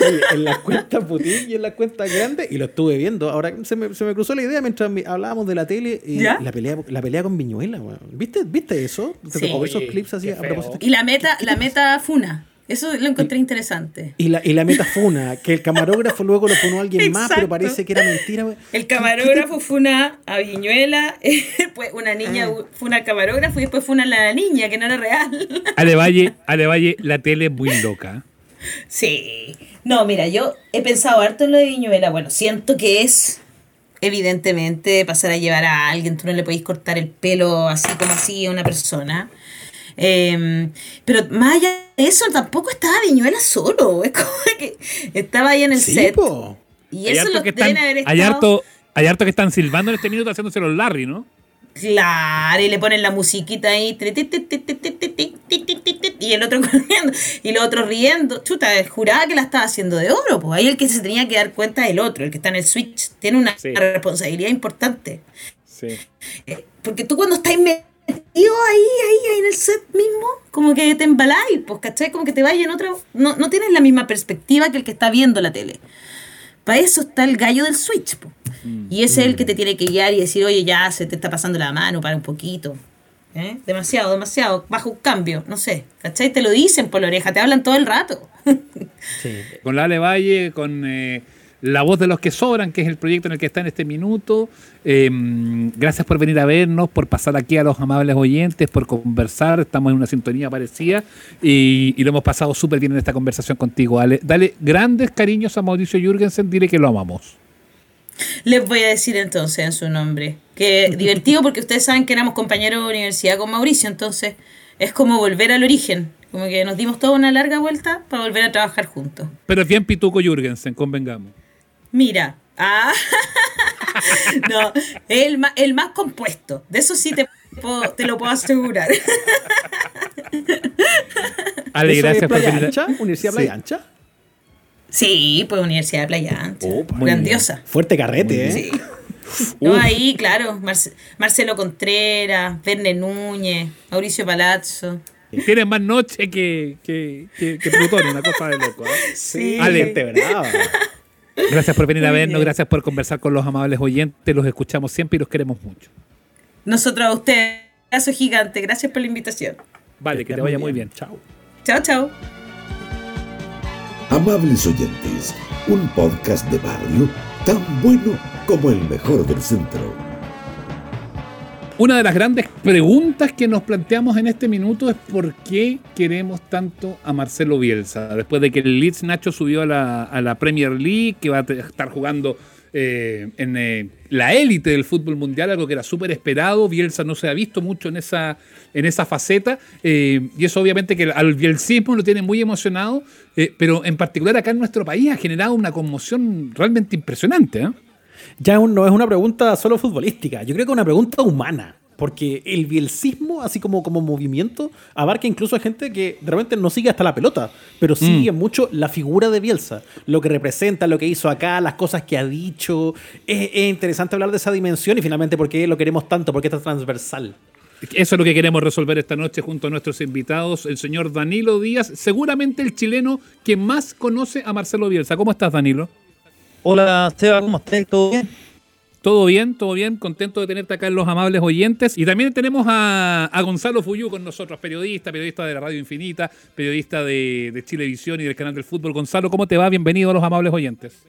S4: Oye, en la cuenta boutique y en la cuenta grande, y lo estuve viendo. Ahora se me, se me cruzó la idea mientras mi- hablábamos de la tele y
S5: ¿Ya?
S4: la pelea, la pelea con Viñuela, weón. ¿Viste, ¿Viste eso? ¿Te
S5: Sí.
S4: tocó esos clips así a propósito?
S5: Y la meta, la meta funa. Eso lo encontré interesante.
S4: Y la, y la metafuna, que el camarógrafo luego lo ponó alguien más, pero parece que era mentira.
S5: El camarógrafo fue una a Viñuela, pues una niña
S4: Ah.
S5: fue una al camarógrafo y después fue una a la niña, que no era real.
S3: Ale Valle, Ale Valle, la tele es muy loca.
S5: Sí. No, mira, yo he pensado harto en lo de Viñuela. Bueno, siento que es, evidentemente, pasar a llevar a alguien. Tú no le podéis cortar el pelo así como así a una persona. Pero más allá de eso, tampoco estaba Viñuela solo. Es como que estaba ahí en el set. Y
S3: hay
S5: eso lo
S3: que
S5: deben haber.
S3: Hay harto, que están silbando en este minuto haciéndose los Larry, ¿no?
S5: Claro, y le ponen la musiquita ahí. Y el otro corriendo. Y los otros riendo. Chuta, juraba que la estaba haciendo de oro. Pues ahí el que se tenía que dar cuenta es el otro, el que está en el switch. Tiene una responsabilidad importante.
S3: Sí.
S5: Porque tú cuando estás metido ahí, ahí, ahí en el set mismo, como que te embaláis, pues, ¿cachai? Como que te vayas en otra... No, no tienes la misma perspectiva que el que está viendo la tele. Para eso está el gallo del switch. po. Y ese es el que te tiene que guiar y decir, oye, ya se te está pasando la mano, para un poquito. ¿Eh? Demasiado, demasiado. Bajo un cambio, no sé. ¿Cachai? Te lo dicen por la oreja, te hablan todo el rato.
S4: Sí.
S3: Con la Ale Valle, con eh, La Voz de los que Sobran, que es el proyecto en el que está en este minuto. Eh, gracias por venir a vernos, por pasar aquí a los amables oyentes, por conversar. Estamos en una sintonía parecida y, y lo hemos pasado súper bien en esta conversación contigo, Ale. Dale grandes cariños a Mauricio Jürgensen, dile que lo amamos.
S5: Les voy a decir entonces en su nombre. Que divertido porque ustedes saben que éramos compañeros de universidad con Mauricio, entonces es como volver al origen. Como que nos dimos toda una larga vuelta para volver a trabajar juntos.
S3: Pero es bien pituco Jürgensen, convengamos.
S5: Mira. Ah. no, el más, el más compuesto. De eso sí te, puedo- te lo puedo asegurar.
S3: Ale,
S4: ¿Eso
S3: gracias por venir.
S4: Ancha? ¿Universidad
S3: Sí.
S4: Playa Ancha?
S5: Sí, pues Universidad de Playa Ancha.
S4: Oh,
S5: Grandiosa.
S4: bien. Fuerte carrete, ¿eh?
S5: Sí. No, ahí, claro, Marce- Marcelo Contreras, Verne Núñez, Mauricio Palazzo.
S3: Tiene más noche que, que, que, que Plutón, una cosa de loco. ¿eh?
S5: Sí.
S3: Ale.
S4: Gente brava.
S3: Gracias por venir a vernos, gracias por conversar con los amables oyentes, los escuchamos siempre y los queremos mucho.
S5: Nosotros a usted, caso gigante, gracias por la invitación.
S3: Vale, que te vaya muy bien.
S4: Chao.
S5: Chao, chao.
S2: Amables oyentes, un podcast de barrio tan bueno como el mejor del centro.
S3: Una de las grandes preguntas que nos planteamos en este minuto es por qué queremos tanto a Marcelo Bielsa. Después de que el Leeds Nacho subió a la, Premier League, que va a estar jugando eh, en eh, la élite del fútbol mundial, algo que era súper esperado. Bielsa no se ha visto mucho en esa, en esa faceta, eh, y eso obviamente que al bielsismo lo tiene muy emocionado, pero en particular acá en nuestro país ha generado una conmoción realmente impresionante.
S4: Ya no es una pregunta solo futbolística, yo creo que es una pregunta humana. Porque el bielcismo, así como, como movimiento, abarca incluso a gente que de repente no sigue hasta la pelota, pero sigue mm. mucho la figura de Bielsa, lo que representa, lo que hizo acá, las cosas que ha dicho. Es, interesante hablar de esa dimensión y finalmente por qué lo queremos tanto, porque está transversal.
S3: Eso es lo que queremos resolver esta noche junto a nuestros invitados, el señor Danilo Díaz, seguramente el chileno que más conoce a Marcelo Bielsa. ¿Cómo estás, Danilo?
S6: Hola, Seba, ¿cómo estás? ¿Todo bien?
S3: Todo bien, todo bien, contento de tenerte acá en los amables oyentes. Y también tenemos a, Gonzalo Fuyú con nosotros, periodista, periodista de la Radio Infinita, periodista de, de Chilevisión y del canal del fútbol. Gonzalo, ¿cómo te va? Bienvenido a los amables oyentes.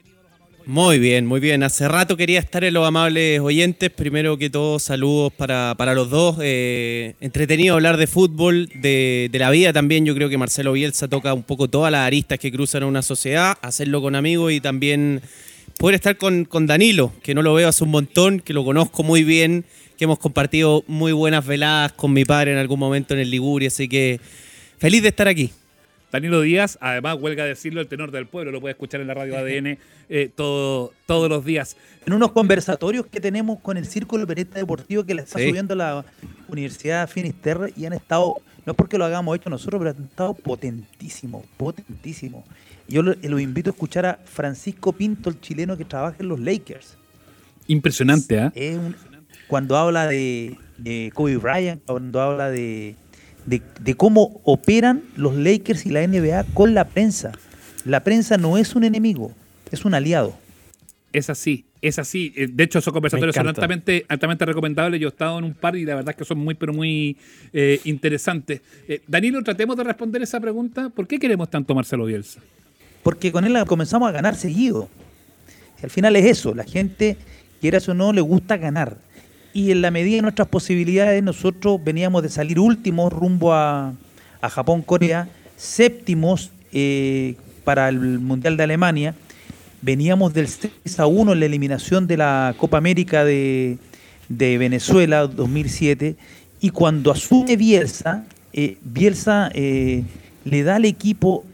S6: Muy bien, muy bien. Hace rato quería estar en los amables oyentes. Primero que todo, saludos para, los dos. Eh, entretenido hablar de fútbol, de, de, la vida también. Yo creo que Marcelo Bielsa toca un poco todas las aristas que cruzan una sociedad, hacerlo con amigos y también poder estar con, con, Danilo, que no lo veo hace un montón, que lo conozco muy bien, que hemos compartido muy buenas veladas con mi padre en algún momento en el Liguria, así que feliz de estar aquí.
S3: Danilo Díaz, además, huelga decirlo, el tenor del pueblo, lo puede escuchar en la radio ADN eh, todo, todos los días.
S6: En unos conversatorios que tenemos con el Círculo Pereta Deportivo que le está subiendo la Universidad Finisterre y han estado, no es porque lo hagamos hecho nosotros, pero han estado potentísimos, potentísimos. Yo lo, invito a escuchar a Francisco Pinto, el chileno que trabaja en los Lakers.
S3: Impresionante, ¿ah?
S6: cuando habla de, Kobe Bryant, cuando habla de, cómo operan los Lakers y la NBA con la prensa. La prensa no es un enemigo, es un aliado.
S3: Es así, es así. Eh, de hecho, esos conversatorios son altamente, altamente recomendables. Yo he estado en un par y la verdad es que son muy, pero muy eh, interesantes. Eh, Danilo, tratemos de responder esa pregunta. ¿Por qué queremos tanto Marcelo Bielsa?
S6: porque con él comenzamos a ganar seguido. al final es eso, la gente, quieras o no, le gusta ganar. Y en la medida de nuestras posibilidades, nosotros veníamos de salir últimos rumbo a, Japón-Corea, séptimos eh, para el Mundial de Alemania, veníamos del 6 a 1 en la eliminación de la Copa América de, Venezuela 2007, y cuando asume Bielsa, eh, Bielsa eh, le da al equipo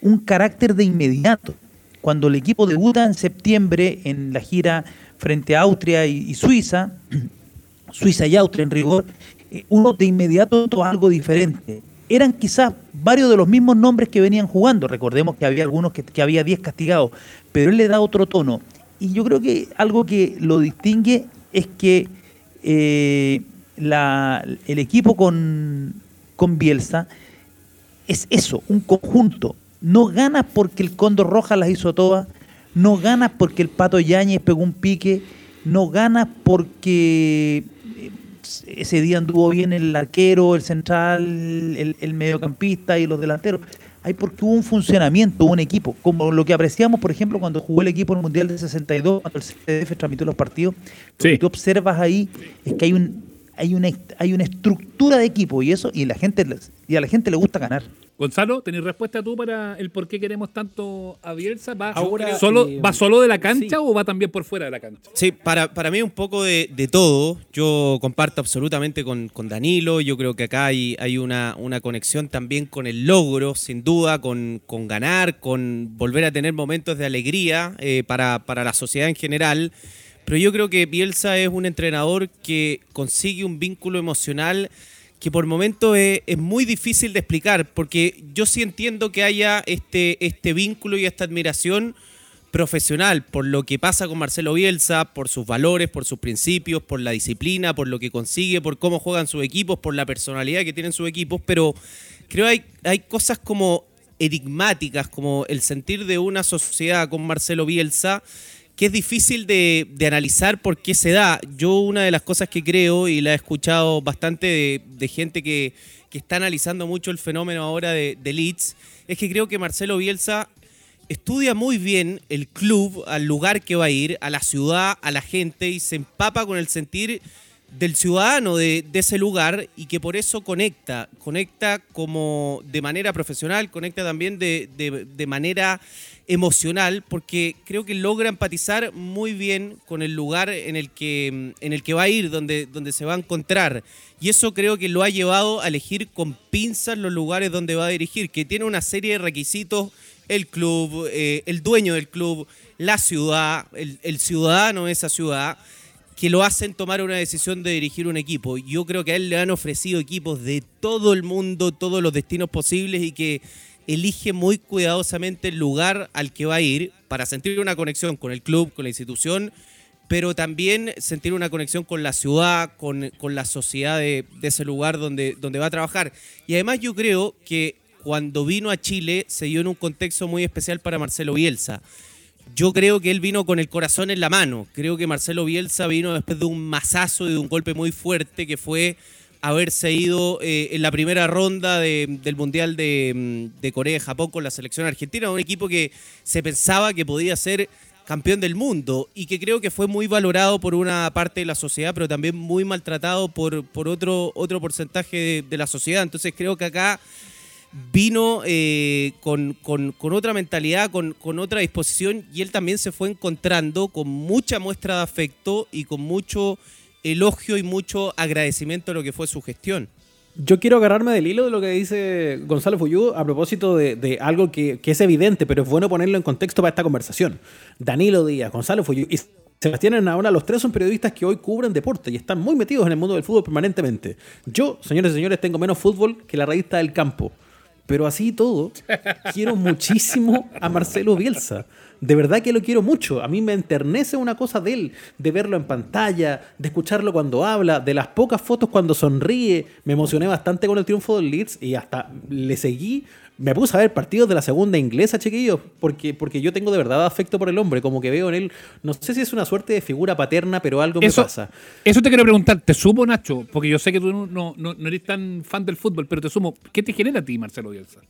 S6: un carácter de inmediato. Cuando el equipo debuta en septiembre en la gira frente a Austria y, Suiza, Suiza y Austria en rigor, eh, uno de inmediato notó algo diferente. Eran quizás varios de los mismos nombres que venían jugando. Recordemos que había algunos que, había 10 castigados, pero él le da otro tono. Y yo creo que algo que lo distingue es que eh, el equipo con, con Bielsa es eso, un conjunto. No ganas porque el Cóndor Roja las hizo todas, no ganas porque el Pato Yáñez pegó un pique, no ganas porque ese día anduvo bien el arquero, el central, el, mediocampista y los delanteros. Hay porque hubo un funcionamiento, hubo un equipo, como lo que apreciamos, por ejemplo, cuando jugó el equipo en el Mundial de 62, cuando el CDF transmitió los partidos. Lo que tú observas ahí es que hay un hay una hay una estructura de equipo y eso y la gente y a la gente le gusta ganar.
S3: Gonzalo, ¿tenés respuesta tú para el por qué queremos tanto a Bielsa? ¿Va, solo, ¿va solo de la cancha o va también por fuera de la cancha?
S6: Sí, para, para mí un poco de, todo. Yo comparto absolutamente con, Danilo. Yo creo que acá hay, hay una, una conexión también con el logro, sin duda, con, con ganar, con volver a tener momentos de alegría eh, para, para la sociedad en general. Pero yo creo que Bielsa es un entrenador que consigue un vínculo emocional que por momentos es, muy difícil de explicar, porque yo sí entiendo que haya este, este vínculo y esta admiración profesional por lo que pasa con Marcelo Bielsa, por sus valores, por sus principios, por la disciplina, por lo que consigue, por cómo juegan sus equipos, por la personalidad que tienen sus equipos, pero creo que hay, hay cosas como enigmáticas, como el sentir de una sociedad con Marcelo Bielsa, que es difícil de, analizar por qué se da. Yo una de las cosas que creo, y la he escuchado bastante de, gente que, está analizando mucho el fenómeno ahora de, de, Leeds, es que creo que Marcelo Bielsa estudia muy bien el club, al lugar que va a ir, a la ciudad, a la gente, y se empapa con el sentir del ciudadano de, ese lugar y que por eso conecta, conecta como de manera profesional, conecta también de, de manera
S7: emocional porque creo que logra empatizar muy bien con el lugar en el que, en el que va a ir, donde, donde se va a encontrar. Y eso creo que lo ha llevado a elegir con pinzas los lugares donde va a dirigir, que tiene una serie de requisitos el club, eh, el dueño del club, la ciudad, el, el ciudadano de esa ciudad que lo hacen tomar una decisión de dirigir un equipo. Yo creo que a él le han ofrecido equipos de todo el mundo, todos los destinos posibles y que elige muy cuidadosamente el lugar al que va a ir para sentir una conexión con el club, con la institución, pero también sentir una conexión con la ciudad, con, con la sociedad de, ese lugar donde, donde va a trabajar. Y además yo creo que cuando vino a Chile se dio en un contexto muy especial para Marcelo Bielsa. Yo creo que él vino con el corazón en la mano. Creo que Marcelo Bielsa vino después de un masazo y de un golpe muy fuerte que fue haberse ido eh, en la primera ronda de, del Mundial de, mm, de Corea y Japón con la selección argentina, un equipo que se pensaba que podía ser campeón del mundo y que creo que fue muy valorado por una parte de la sociedad, pero también muy maltratado por, por otro, otro porcentaje de, la sociedad. Entonces creo que acá vino eh, con, con, con, otra mentalidad, con, con, otra disposición y él también se fue encontrando con mucha muestra de afecto y con mucho elogio y mucho agradecimiento a lo que fue su gestión.
S4: Yo quiero agarrarme del hilo de lo que dice Gonzalo Fuyú a propósito de, algo que, que, es evidente, pero es bueno ponerlo en contexto para esta conversación. Danilo Díaz, Gonzalo Fuyú y Sebastián ahora los tres son periodistas que hoy cubren deporte y están muy metidos en el mundo del fútbol permanentemente. Yo, señores y señores, tengo menos fútbol que la revista del campo. Pero así todo, quiero muchísimo a Marcelo Bielsa. De verdad que lo quiero mucho. A mí me enternece una cosa de él, de verlo en pantalla, de escucharlo cuando habla, de las pocas fotos cuando sonríe. Me emocioné bastante con el triunfo del Leeds y hasta le seguí. Me puse a ver partidos de la segunda inglesa, chiquillos, porque, porque yo tengo de verdad afecto por el hombre. Como que veo en él, no sé si es una suerte de figura paterna, pero algo
S3: eso,
S4: me pasa.
S3: Eso te quiero preguntar, ¿te sumo, Nacho? Porque yo sé que tú no, no, no eres tan fan del fútbol, pero te sumo. ¿Qué te genera a ti, Marcelo Bielsa?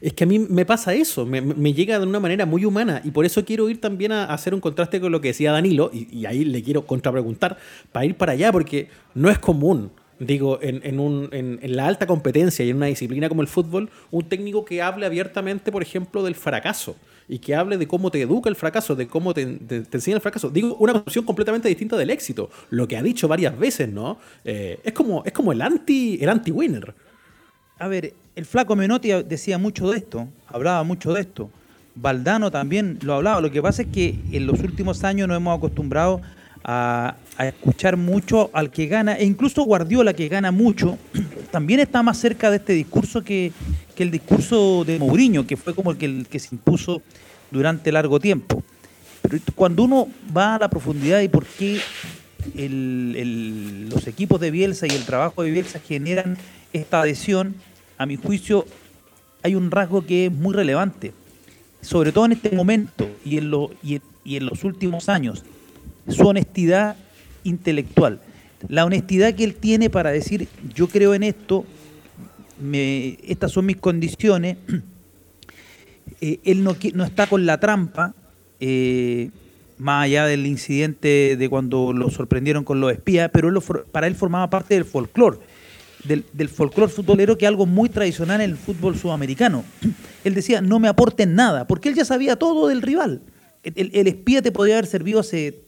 S4: Es que a mí me pasa eso, me, me, llega de una manera muy humana y por eso quiero ir también a, hacer un contraste con lo que decía Danilo y, y ahí le quiero contrapreguntar para ir para allá porque no es común, digo, en, en, un, en, en, la alta competencia y en una disciplina como el fútbol, un técnico que hable abiertamente, por ejemplo, del fracaso y que hable de cómo te educa el fracaso, de cómo te, enseña el fracaso. Digo, una concepción completamente distinta del éxito, lo que ha dicho varias veces, ¿no? Eh, es, como, es como el anti el anti-winner.
S6: A ver, el flaco Menotti decía mucho de esto, hablaba mucho de esto. Valdano también lo hablaba. Lo que pasa es que en los últimos años nos hemos acostumbrado a, escuchar mucho al que gana, e incluso Guardiola, que gana mucho, también está más cerca de este discurso que, que el discurso de Mourinho, que fue como el que, se impuso durante largo tiempo. Pero cuando uno va a la profundidad y por qué los equipos de Bielsa y el trabajo de Bielsa generan esta adhesión, a mi juicio, hay un rasgo que es muy relevante, sobre todo en este momento y en, y en los últimos años, su honestidad intelectual. La honestidad que él tiene para decir, yo creo en esto, estas son mis condiciones, eh, él no, no, está con la trampa, eh, más allá del incidente de cuando lo sorprendieron con los espías, pero para él formaba parte del folclore del, folclore futbolero, que es algo muy tradicional en el fútbol sudamericano. Él decía, no me aporten nada, porque él ya sabía todo del rival. El, el, espía te podría haber servido hace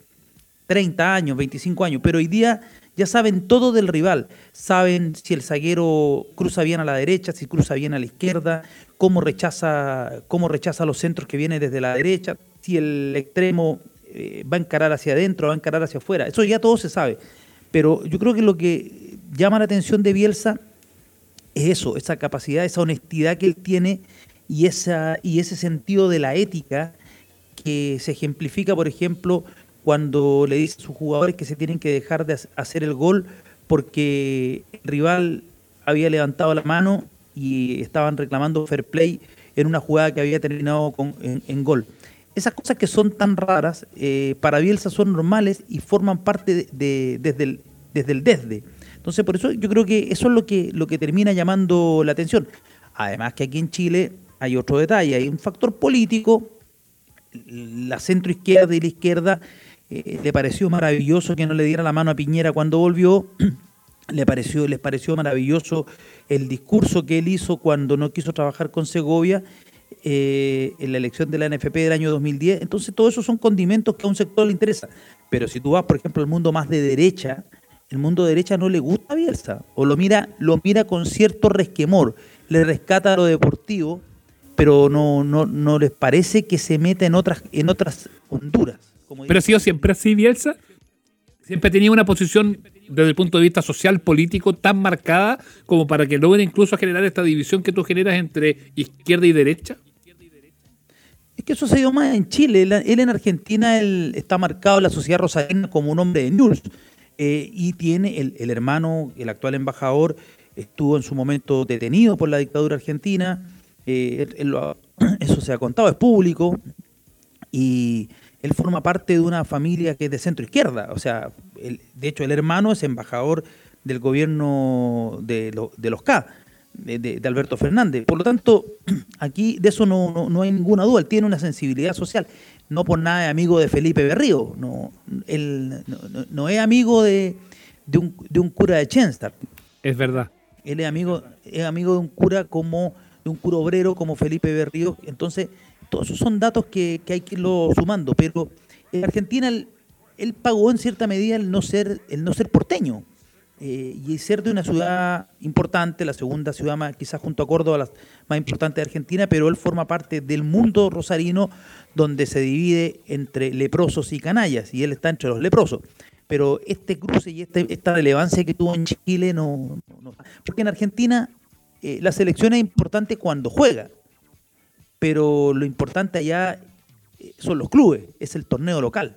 S6: 30 años, 25 años, pero hoy día ya saben todo del rival. Saben si el zaguero cruza bien a la derecha, si cruza bien a la izquierda, cómo rechaza, cómo rechaza los centros que vienen desde la derecha, si el extremo eh, va a encarar hacia adentro, va a encarar hacia afuera. Eso ya todo se sabe. Pero yo creo que lo que llama la atención de Bielsa es eso, esa capacidad, esa honestidad que él tiene y, esa, y ese sentido de la ética que se ejemplifica, por ejemplo, cuando le dice a sus jugadores que se tienen que dejar de hacer el gol porque el rival había levantado la mano y estaban reclamando fair play en una jugada que había terminado con, en, gol. Esas cosas que son tan raras, eh, para Bielsa son normales y forman parte de, de, desde, el, desde el desde. Entonces, por eso yo creo que eso es lo que, lo que termina llamando la atención. Además que aquí en Chile hay otro detalle, hay un factor político, la centro izquierda y la izquierda eh, le pareció maravilloso que no le diera la mano a Piñera cuando volvió, le pareció, les pareció maravilloso el discurso que él hizo cuando no quiso trabajar con Segovia, eh, en la elección de la NFP del año 2010. Entonces, todo eso son condimentos que a un sector le interesa. Pero si tú vas, por ejemplo, al mundo más de derecha, el mundo de derecha no le gusta a Bielsa, o lo mira, lo mira con cierto resquemor, le rescata lo deportivo, pero no, no, no les parece que se meta en otras, en otras Honduras.
S3: Pero ha sido siempre así, Bielsa. Siempre tenía una posición desde el punto de vista social, político, tan marcada como para que logre incluso generar esta división que tú generas entre izquierda y derecha.
S6: Es que eso se dio más en Chile. Él, en Argentina él está marcado en la sociedad rosarina como un hombre de News. Eh, y tiene el, el hermano, el actual embajador, estuvo en su momento detenido por la dictadura argentina. Eh, él- él lo ha- eso se ha contado, es público. Y él forma parte de una familia que es de centro izquierda. O sea, él- de hecho, el hermano es embajador del gobierno de, lo- de los K, de, de- de Alberto Fernández. Por lo tanto, aquí de eso no, no- no hay ninguna duda. Él tiene una sensibilidad social. No por nada es amigo de Felipe Berrío. No, él no, es amigo de, de un, de un cura de Chenstar.
S3: Es verdad.
S6: Él es amigo, es amigo de un cura como de un cura obrero como Felipe Berrío. Entonces, todos esos son datos que, hay que irlo sumando. Pero en Argentina él, pagó en cierta medida el no ser, el no ser porteño. eh, y ser de una ciudad importante, la segunda ciudad más, quizás junto a Córdoba, la más importante de Argentina, pero él forma parte del mundo rosarino donde se divide entre leprosos y canallas, y él está entre los leprosos. Pero este cruce y este- esta relevancia que tuvo en Chile no- porque en Argentina eh, la selección es importante cuando juega, pero lo importante allá eh, son los clubes, es el torneo local.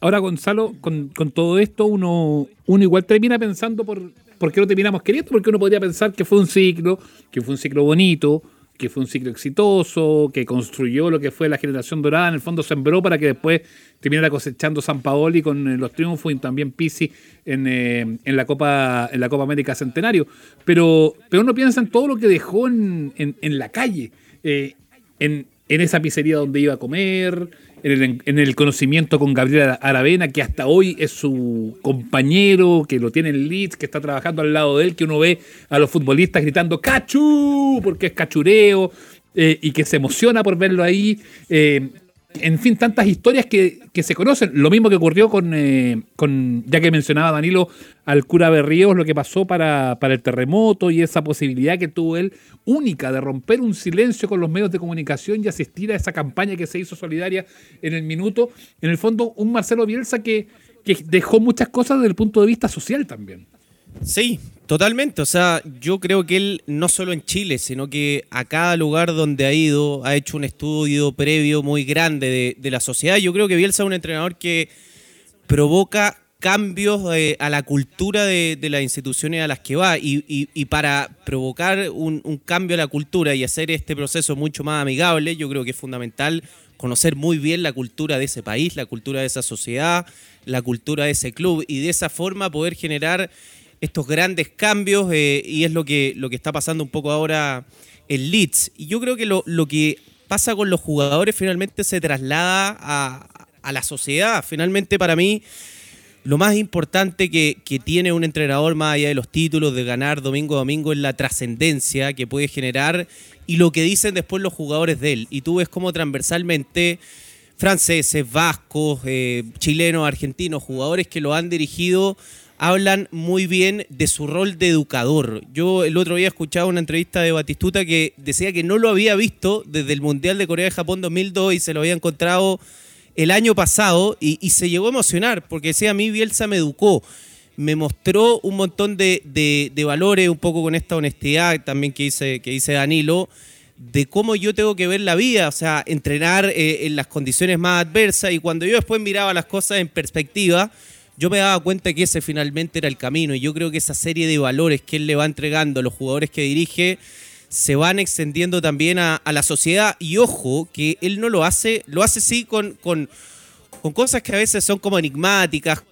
S3: Ahora, Gonzalo, con, todo esto, uno, uno igual termina pensando por, por qué lo terminamos queriendo, porque uno podría pensar que fue un ciclo, que fue un ciclo bonito, que fue un ciclo exitoso, que construyó lo que fue la generación dorada, en el fondo sembró para que después terminara cosechando San Paoli con eh, los triunfos y también Pisi en, eh, en la Copa en la Copa América Centenario. Pero, pero uno piensa en todo lo que dejó en, la calle, en, en esa pizzería donde iba a comer, en el, en el conocimiento con Gabriel Aravena, que hasta hoy es su compañero, que lo tiene en Leeds, que está trabajando al lado de él, que uno ve a los futbolistas gritando ¡Cachu! porque es cachureo, eh, y que se emociona por verlo ahí. eh, en fin, tantas historias que, que se conocen. Lo mismo que ocurrió con, eh, con, ya que mencionaba Danilo, al cura Berríos, lo que pasó para, para el terremoto y esa posibilidad que tuvo él única de romper un silencio con los medios de comunicación y asistir a esa campaña que se hizo solidaria en el minuto. En el fondo, un Marcelo Bielsa que, que dejó muchas cosas desde el punto de vista social también.
S7: Sí, totalmente. O sea, yo creo que él no solo en Chile, sino que a cada lugar donde ha ido ha hecho un estudio previo muy grande de, la sociedad. Yo creo que Bielsa es un entrenador que provoca cambios eh, a la cultura de, de las instituciones a las que va y, y- y para provocar un cambio a la cultura y hacer este proceso mucho más amigable, yo creo que es fundamental conocer muy bien la cultura de ese país, la cultura de esa sociedad, la cultura de ese club y de esa forma poder generar estos grandes cambios eh, y es lo que, lo que está pasando un poco ahora en Leeds. Y yo creo que lo, lo que pasa con los jugadores finalmente se traslada a, a la sociedad. Finalmente para mí lo más importante que, que tiene un entrenador más allá de los títulos, de ganar domingo a domingo, es la trascendencia que puede generar y lo que dicen después los jugadores de él. Y tú ves cómo transversalmente franceses, vascos, eh, chilenos, argentinos, jugadores que lo han dirigido, hablan muy bien de su rol de educador. Yo el otro día escuchaba una entrevista de Batistuta que decía que no lo había visto desde el Mundial de Corea de Japón 2002 y se lo había encontrado el año pasado y, y se llegó a emocionar porque decía, a mí Bielsa me educó, me mostró un montón de, de- de valores, un poco con esta honestidad también que dice, que dice Danilo, de cómo yo tengo que ver la vida, o sea, entrenar eh, en las condiciones más adversas y cuando yo después miraba las cosas en perspectiva, yo me daba cuenta que ese finalmente era el camino y yo creo que esa serie de valores que él le va entregando a los jugadores que dirige se van extendiendo también a, la sociedad y ojo que él no lo hace, lo hace sí con, con, cosas que a veces son como enigmáticas,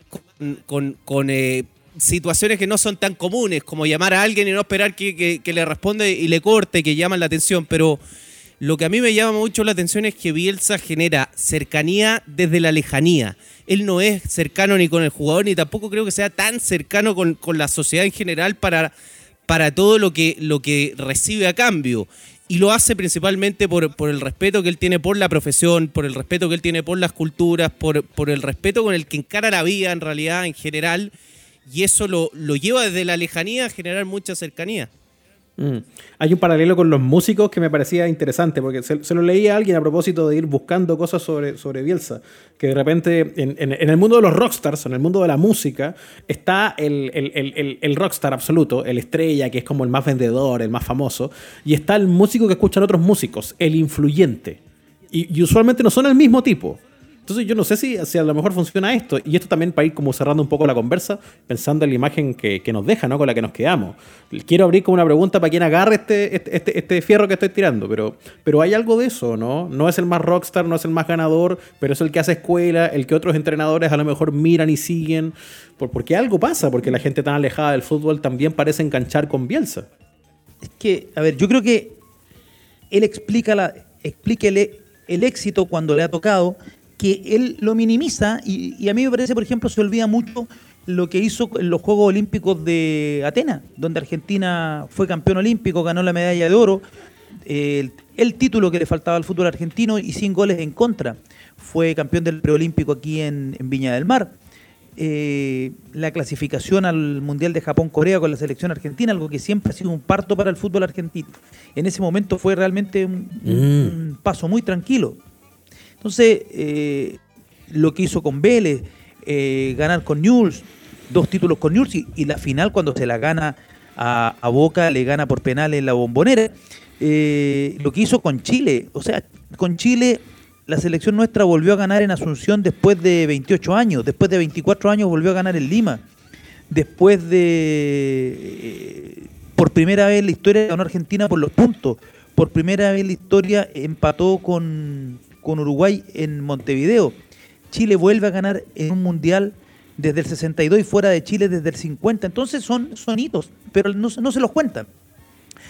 S7: con, con- eh, situaciones que no son tan comunes, como llamar a alguien y no esperar que, que- que le responda y le corte, que llaman la atención, pero lo que a mí me llama mucho la atención es que Bielsa genera cercanía desde la lejanía. Él no es cercano ni con el jugador, ni tampoco creo que sea tan cercano con, con la sociedad en general para, para todo lo que, lo que recibe a cambio. y lo hace principalmente por, por, el respeto que él tiene por la profesión, por el respeto que él tiene por las culturas, por, por el respeto con el que encara la vida en realidad en general. Y eso lo, lo lleva desde la lejanía a generar mucha cercanía.
S4: Mm. Hay un paralelo con los músicos que me parecía interesante, porque se, lo leía a alguien a propósito de ir buscando cosas sobre, sobre Bielsa, que de repente en, el mundo de los rockstars, en el mundo de la música, está el, el, rockstar absoluto, el estrella, que es como el más vendedor, el más famoso, y está el músico que escuchan otros músicos, el influyente. y usualmente no son el mismo tipo. Entonces yo no sé si, si, a lo mejor funciona esto. Y esto también para ir como cerrando un poco la conversa, pensando en la imagen que, nos deja, ¿no? Con la que nos quedamos. Quiero abrir como una pregunta para quien agarre este, este, este, este, fierro que estoy tirando, pero, pero hay algo de eso, ¿no? No es el más rockstar, no es el más ganador, pero es el que hace escuela, el que otros entrenadores a lo mejor miran y siguen. Por, porque algo pasa, porque la gente tan alejada del fútbol también parece enganchar con Bielsa.
S6: Es que, a ver, yo creo que él explica la, explíquele el éxito cuando le ha tocado que él lo minimiza y, a mí me parece, por ejemplo, se olvida mucho lo que hizo en los Juegos Olímpicos de Atenas, donde Argentina fue campeón olímpico, ganó la medalla de oro, el, título que le faltaba al fútbol argentino y sin goles en contra. Fue campeón del preolímpico aquí en, Viña del Mar. Eh, la clasificación al Mundial de Japón-Corea con la selección argentina, algo que siempre ha sido un parto para el fútbol argentino. En ese momento fue realmente un mm. paso muy tranquilo. Entonces, eh, lo que hizo con Vélez, eh, ganar con Newell's, dos títulos con Newell's y, la final cuando se la gana a, Boca, le gana por penal en la bombonera. Eh, lo que hizo con Chile, o sea, con Chile la selección nuestra volvió a ganar en Asunción después de 28 años, después de 24 años volvió a ganar en Lima, después de, por primera vez en la historia ganó Argentina por los puntos, por primera vez en la historia empató con, con Uruguay en Montevideo. Chile vuelve a ganar en un mundial desde el 62 y fuera de Chile desde el 50. Entonces son, sonitos, pero no, se los cuentan.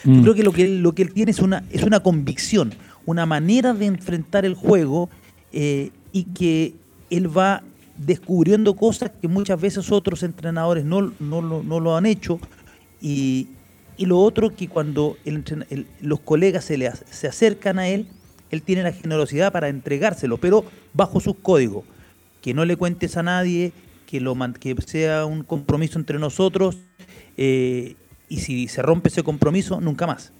S6: Yo mm. creo que lo que él, lo que él tiene es una, es una convicción, una manera de enfrentar el juego eh, y que él va descubriendo cosas que muchas veces otros entrenadores no, no, lo, han hecho. Y, lo otro que cuando los colegas se, le, se acercan a él, él tiene la generosidad para entregárselo, pero bajo sus códigos. Que no le cuentes a nadie, que, lo, que sea un compromiso entre nosotros, eh, y si se rompe ese compromiso, nunca más.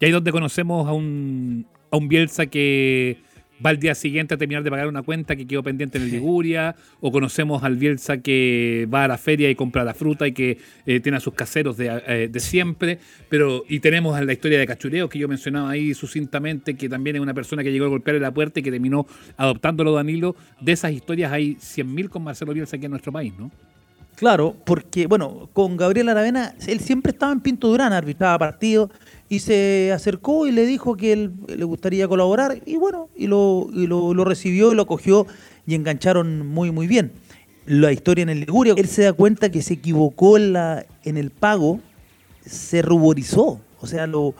S3: Y ahí donde conocemos a un, a un Bielsa que va al día siguiente a terminar de pagar una cuenta que quedó pendiente en el Liguria, o conocemos al Bielsa que va a la feria y compra la fruta y que eh, tiene a sus caseros eh, de, siempre, pero y tenemos la historia de Cachureo que yo mencionaba ahí sucintamente, que también es una persona que llegó a golpearle la puerta y que terminó adoptándolo Danilo. De esas historias hay 100.000 con Marcelo Bielsa aquí en nuestro país, ¿no?
S6: Claro, porque, bueno, con Gabriel Aravena, él siempre estaba en Pinto Durán, arbitraba partidos, y se acercó y le dijo que él le gustaría colaborar y bueno, y lo, lo, recibió y lo cogió y engancharon muy muy bien. La historia en el Liguria, él se da cuenta que se equivocó en, el pago, se ruborizó, o sea, lo,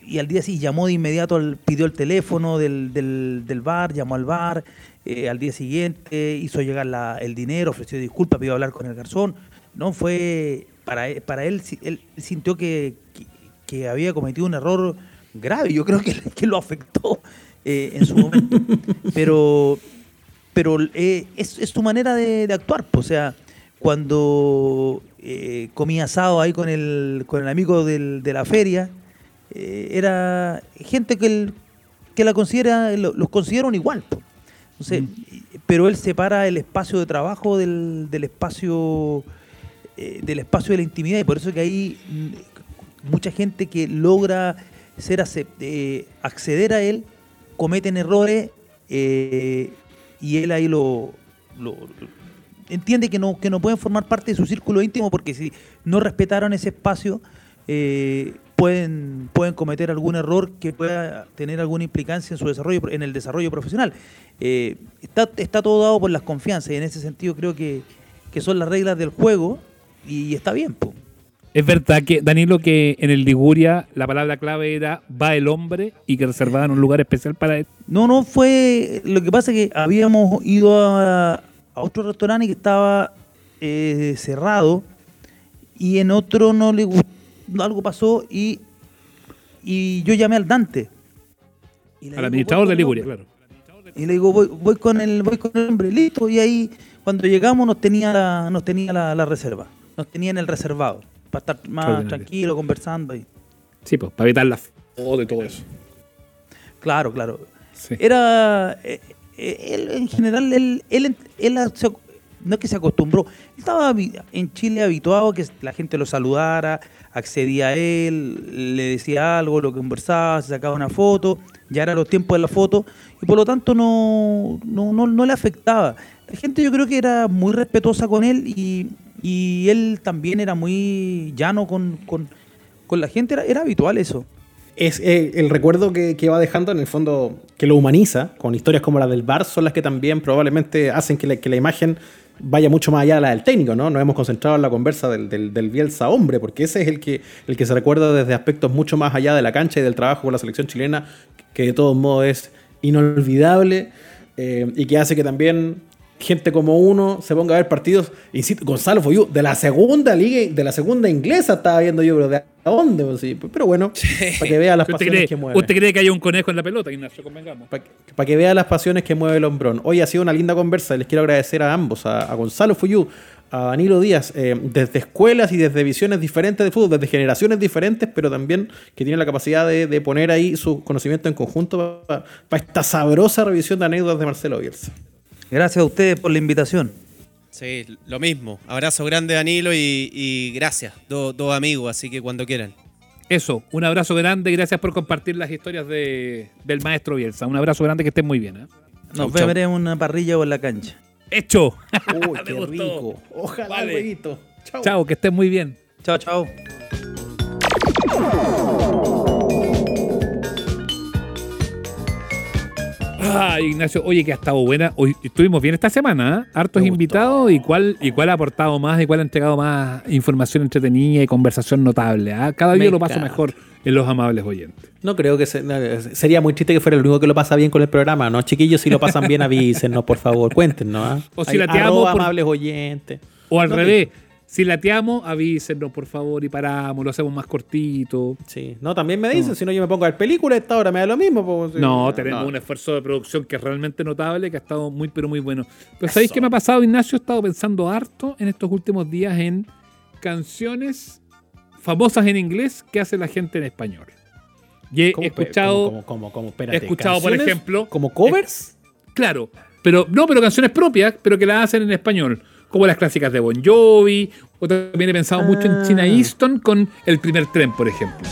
S6: y al día siguiente llamó de inmediato, pidió el teléfono del, del, bar, llamó al bar, eh, al día siguiente hizo llegar el dinero, ofreció disculpas, pidió hablar con el garzón. No fue, para, para él, él sintió que había cometido un error grave. Yo creo que, que lo afectó eh, en su momento. pero pero eh, es, es, tu manera de, actuar. O sea, cuando eh, comía asado ahí con el, con el amigo de la feria, era gente que, que la considera, los consideran igual. Mm. Pero él separa el espacio de trabajo del, del espacio del espacio de la intimidad y por eso que ahí mucha gente que logra ser eh, acceder a él cometen errores eh, y él ahí lo, entiende que no, que no pueden formar parte de su círculo íntimo porque si no respetaron ese espacio eh, pueden, pueden cometer algún error que pueda tener alguna implicancia en su desarrollo, en el desarrollo profesional. está, está todo dado por las confianzas y en ese sentido creo que, que son las reglas del juego y está bien. pues
S3: es verdad que, Danilo, que en el Liguria la palabra clave era va el hombre y que reservaban un lugar especial para él.
S6: No, no, fue. Lo que pasa es que habíamos ido a, otro restaurante que estaba eh, cerrado y en otro no le gustó, algo pasó y y yo llamé al Dante. Y
S3: Al administrador de Liguria, claro.
S6: Y le digo, voy, voy con el, voy con el hombre, listo. Y ahí, cuando llegamos, nos tenía la, nos tenía la, la reserva. Nos tenía en el reservado. Para estar más tranquilo, conversando. Y,
S3: Sí, pues, para evitar la foto y todo eso.
S6: claro, claro.
S3: Sí.
S6: Era. eh, eh, él, en general, él, él, él no es que se acostumbró. Estaba en Chile habituado a que la gente lo saludara, accedía a él, le decía algo, lo conversaba, se sacaba una foto. Ya eran los tiempos de la foto y por lo tanto no, no, no, no le afectaba. La gente yo creo que era muy respetuosa con él y, y él también era muy llano con, con, con la gente. Era, era habitual eso.
S4: Es eh, el recuerdo que, que va dejando en el fondo, que lo humaniza, con historias como la del bar, son las que también probablemente hacen que la, que la imagen vaya mucho más allá de la del técnico, ¿no? Nos hemos concentrado en la conversa del, del, del Bielsa hombre, porque ese es el que, el que se recuerda desde aspectos mucho más allá de la cancha y del trabajo con la selección chilena, que de todos modos es inolvidable eh, y que hace que también gente como uno se ponga a ver partidos. Insisto, Gonzalo Foyú, de la segunda liga, de la segunda inglesa estaba viendo yo, pero ¿de dónde? Pues Pero bueno, para que vea las
S3: ¿Usted
S4: pasiones
S3: cree,
S4: que mueve.
S3: ¿Usted cree que hay un conejo en la pelota, Ignacio? Convengamos.
S4: Para que vea las pasiones que mueve el hombrón. Hoy ha sido una linda conversa. y Les quiero agradecer a ambos, a, a Gonzalo Fuyú, a Danilo Díaz, eh, desde escuelas y desde visiones diferentes de fútbol, desde generaciones diferentes, pero también que tienen la capacidad de, de poner ahí su conocimiento en conjunto para esta sabrosa revisión de anécdotas de Marcelo Bielsa.
S6: Gracias a ustedes por la invitación.
S7: Sí, lo mismo. Abrazo grande, Danilo, y, y gracias. Dos amigos, así que cuando quieran.
S3: Eso, un abrazo grande y gracias por compartir las historias de, del maestro Bielsa. Un abrazo grande, que estén muy bien. ¿eh?
S6: Nos veremos en una parrilla o en la cancha.
S3: ¡Hecho!
S4: Uy,
S3: Me
S4: qué rico. Ojalá,
S3: Vale.
S4: huevito. Chao.
S3: Chao, que estén muy bien.
S6: Chao, chao.
S3: Ah, Ignacio, oye, que ha estado buena. Hoy estuvimos bien esta semana, ¿eh? Hartos invitados y cuál, y cuál ha aportado más y cuál ha entregado más información entretenida y conversación notable. ¿ah? Cada día
S4: Me
S3: lo paso
S4: encanta.
S3: mejor en los amables oyentes.
S4: No creo que se- no, sería muy triste que fuera el único que lo pasa bien con el programa, ¿no? Chiquillos, si lo pasan bien, avísennos, por favor, cuéntenos. ¿ah?
S3: O si lateamos
S4: arroba
S3: por-
S4: amables oyentes.
S3: O al
S4: No,
S3: revés, si lateamos, avísenos, por favor, y paramos, lo hacemos más cortito.
S4: Sí, no, también me dicen, si no yo me pongo a ver películas, esta hora me da lo mismo. pues.
S3: No, tenemos
S4: No.
S3: un esfuerzo de producción que es realmente notable, que ha estado muy, pero muy bueno. Pero ¿sabéis qué me ha pasado, Ignacio? He estado pensando harto en estos últimos días en canciones famosas en inglés que hace la gente en español. Y he
S4: ¿Cómo,
S3: escuchado,
S4: cómo, cómo, cómo? Espérate,
S3: he escuchado, por
S4: ¿canciones
S3: ejemplo,
S4: ¿Como covers?
S3: claro, pero no, pero canciones propias, pero que las hacen en español, como las clásicas de Bon Jovi, o también he pensado mucho en
S4: Ah.
S3: China Easton con El Primer Tren, por ejemplo.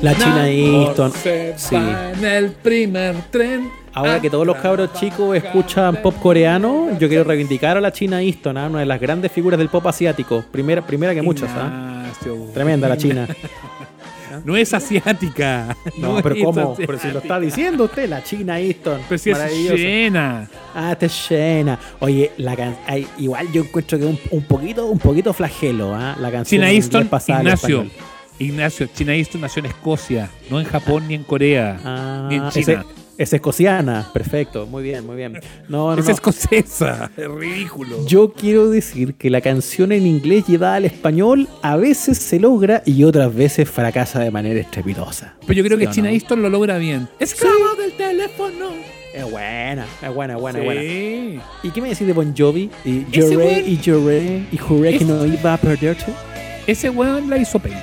S4: La China Easton. Sí.
S3: en el primer tren.
S4: Ahora que todos los cabros chicos escuchan pop coreano, yo quiero reivindicar a la China Easton, ¿ah? una de las grandes figuras del pop asiático. Primera, primera que muchas, ¿ah?
S3: Ignacio.
S4: Tremenda la China.
S3: No es asiática.
S4: No, pero
S3: es
S4: ¿cómo?
S3: asiática.
S4: Pero si lo está diciendo usted, la China Easton.
S3: Pero si es llena.
S4: Ah, te llena. Oye, la can- ay, igual yo encuentro que un, un poquito, un poquito flagelo, ¿ah? La canción
S3: China Easton, Ignacio. Ignacio, China Easton nació en Escocia, no en Japón ni en Corea.
S4: Ah,
S3: ni en
S4: ese-
S3: China.
S4: Es escociana. Perfecto, muy bien, muy bien. No, no,
S3: Es
S4: no.
S3: escocesa. Es ridículo.
S4: Yo quiero decir que la canción en inglés llevada al español a veces se logra y otras veces fracasa de manera estrepitosa.
S3: Pero yo creo que
S4: ¿Sí
S3: China
S4: no?
S3: Easton lo logra bien. Esclavo del teléfono.
S4: Es buena, es buena, es buena, es
S3: Sí.
S4: buena. ¿Y qué me decís de Bon Jovi? Y lloré
S3: weón-
S4: y lloré y juré que no iba a perderte.
S3: Ese weón la hizo pena.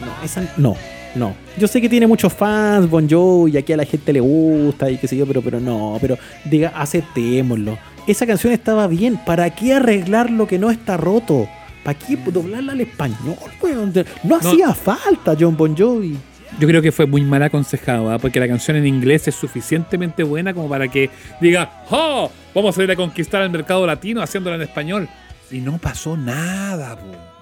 S4: No, esa no, no. Yo sé que tiene muchos fans Bon Jovi y aquí a la gente le gusta y qué sé yo, pero, pero no, pero diga, aceptémoslo. Esa canción estaba bien. ¿Para qué arreglar lo que no está roto? ¿Para qué doblarla al español, weón? No hacía falta John Bon Jovi.
S3: Yo creo que fue muy mal aconsejado, ¿ah? porque la canción en inglés es suficientemente buena como para que diga, ¡Oh! Vamos a ir a conquistar el mercado latino haciéndola en español. Y no pasó nada, po.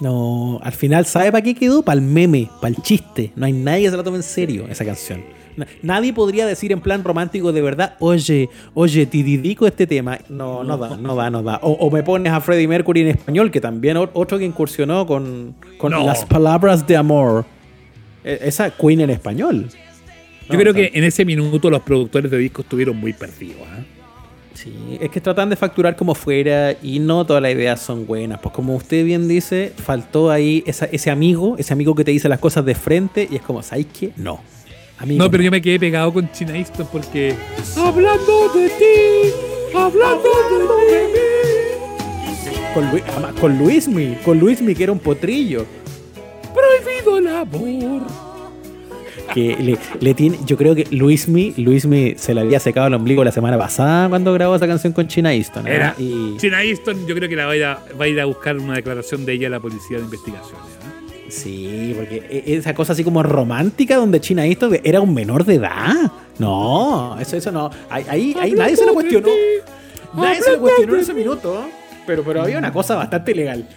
S4: No, al final, ¿sabe para qué quedó? Para el meme, para el chiste. No hay nadie que se la tome en serio esa canción. Na- Nadie podría decir en plan romántico de verdad, oye, oye, te dedico este tema. No, no da, no da, no da. O, o me pones a Freddie Mercury en español, que también otro que incursionó con, con
S3: No.
S4: las palabras de amor. E- Esa Queen en español.
S3: Yo
S4: No,
S3: creo que en ese minuto los productores de discos estuvieron muy perdidos. ¿ah?
S4: Sí, es que tratan de facturar como fuera y no todas las ideas son buenas. Pues como usted bien dice, faltó ahí esa- ese amigo, ese amigo que te dice las cosas de frente y es como, ¿sabes qué? No. Amigo,
S3: No, pero yo me quedé pegado con China Easton porque. Hablando de ti, hablando de mí.
S4: con, Lu- ama- con Luismi, con Luismi que era un potrillo.
S3: Prohibido el amor.
S4: Que le, le tiene, yo creo que Luismi, Luismi se le había secado el ombligo la semana pasada cuando grabó esa canción con China Easton. ¿eh?
S3: Era.
S4: Y,
S3: China Easton, yo creo que la va a, ir a, va a ir a buscar una declaración de ella a la policía de investigaciones. ¿eh?
S4: sí, porque e- esa cosa así como romántica donde China Easton era un menor de edad. No, eso, eso no. Ahí, ahí, ahí nadie se lo cuestionó. Nadie se lo cuestionó en ese minuto. Pero, pero había una cosa bastante legal.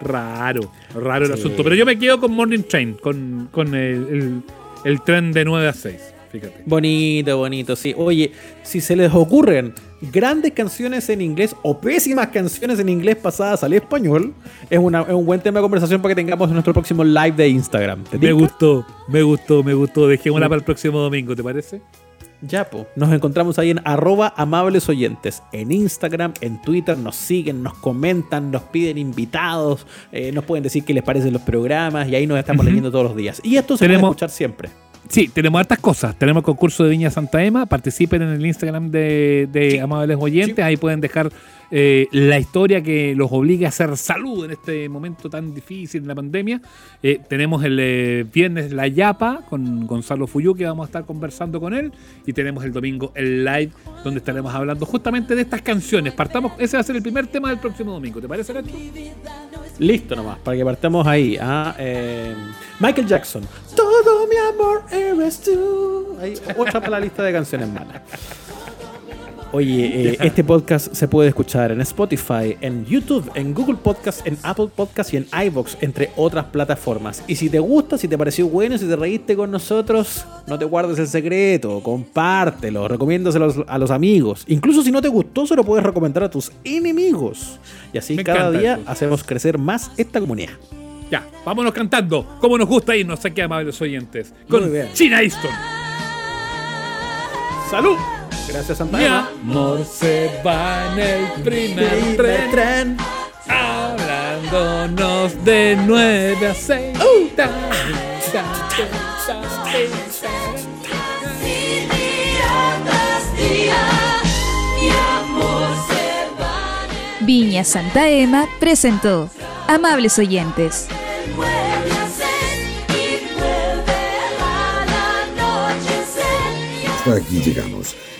S3: Raro, raro el
S4: Sí.
S3: asunto. Pero yo me quedo con Morning Train, con, con el, el, el tren de 9 a 6. Fíjate.
S4: Bonito, bonito, sí. Oye, si se les ocurren grandes canciones en inglés o pésimas canciones en inglés pasadas al español, es, una- es un buen tema de conversación para que tengamos en nuestro próximo live de Instagram. ¿Te
S3: Me gustó, me gustó, me gustó. Dejémosla para el próximo domingo, ¿te parece?
S4: Ya, po. Nos encontramos ahí en arroba amables oyentes. En Instagram, en Twitter, nos siguen, nos comentan, nos piden invitados, eh, nos pueden decir qué les parecen los programas y ahí nos estamos leyendo todos los días. Y esto se puede escuchar siempre.
S3: Sí, tenemos hartas cosas. Tenemos concurso de Viña Santa Ema. Participen en el Instagram de, de Amables Oyentes. Ahí pueden dejar eh, la historia que los obligue a hacer salud en este momento tan difícil de la pandemia. Eh, tenemos el eh, viernes La Yapa con Gonzalo Fuyú, que vamos a estar conversando con él. Y tenemos el domingo el live, donde estaremos hablando justamente de estas canciones. Partamos, ese va a ser el primer tema del próximo domingo. ¿Te parece?
S4: Listo nomás, para que partamos ahí. ah, Michael Jackson. Todo mi amor eres tú. Ahí, otra para la lista de canciones malas. Oye, eh, este podcast se puede escuchar en Spotify, en YouTube, en Google Podcast, en Apple Podcast y en iVoox, entre otras plataformas. Y si te gusta, si te pareció bueno, si te reíste con nosotros, no te guardes el secreto, compártelo, recomiéndaselo a los amigos. Incluso si no te gustó, se lo puedes recomendar a tus enemigos. Y así
S3: Me
S4: cada día
S3: eso.
S4: hacemos crecer más esta comunidad.
S3: Ya, vámonos cantando. Como nos gusta irnos aquí, Amables Oyentes. Con. China Easton.
S4: ¡Salud! Gracias, Santa
S3: Mi
S4: Ema.
S3: amor se va en el primer tren,
S4: tren.
S3: hablándonos de 9 a 6.
S1: Viña Santa Ema presentó Amables Oyentes.
S2: Hasta aquí llegamos.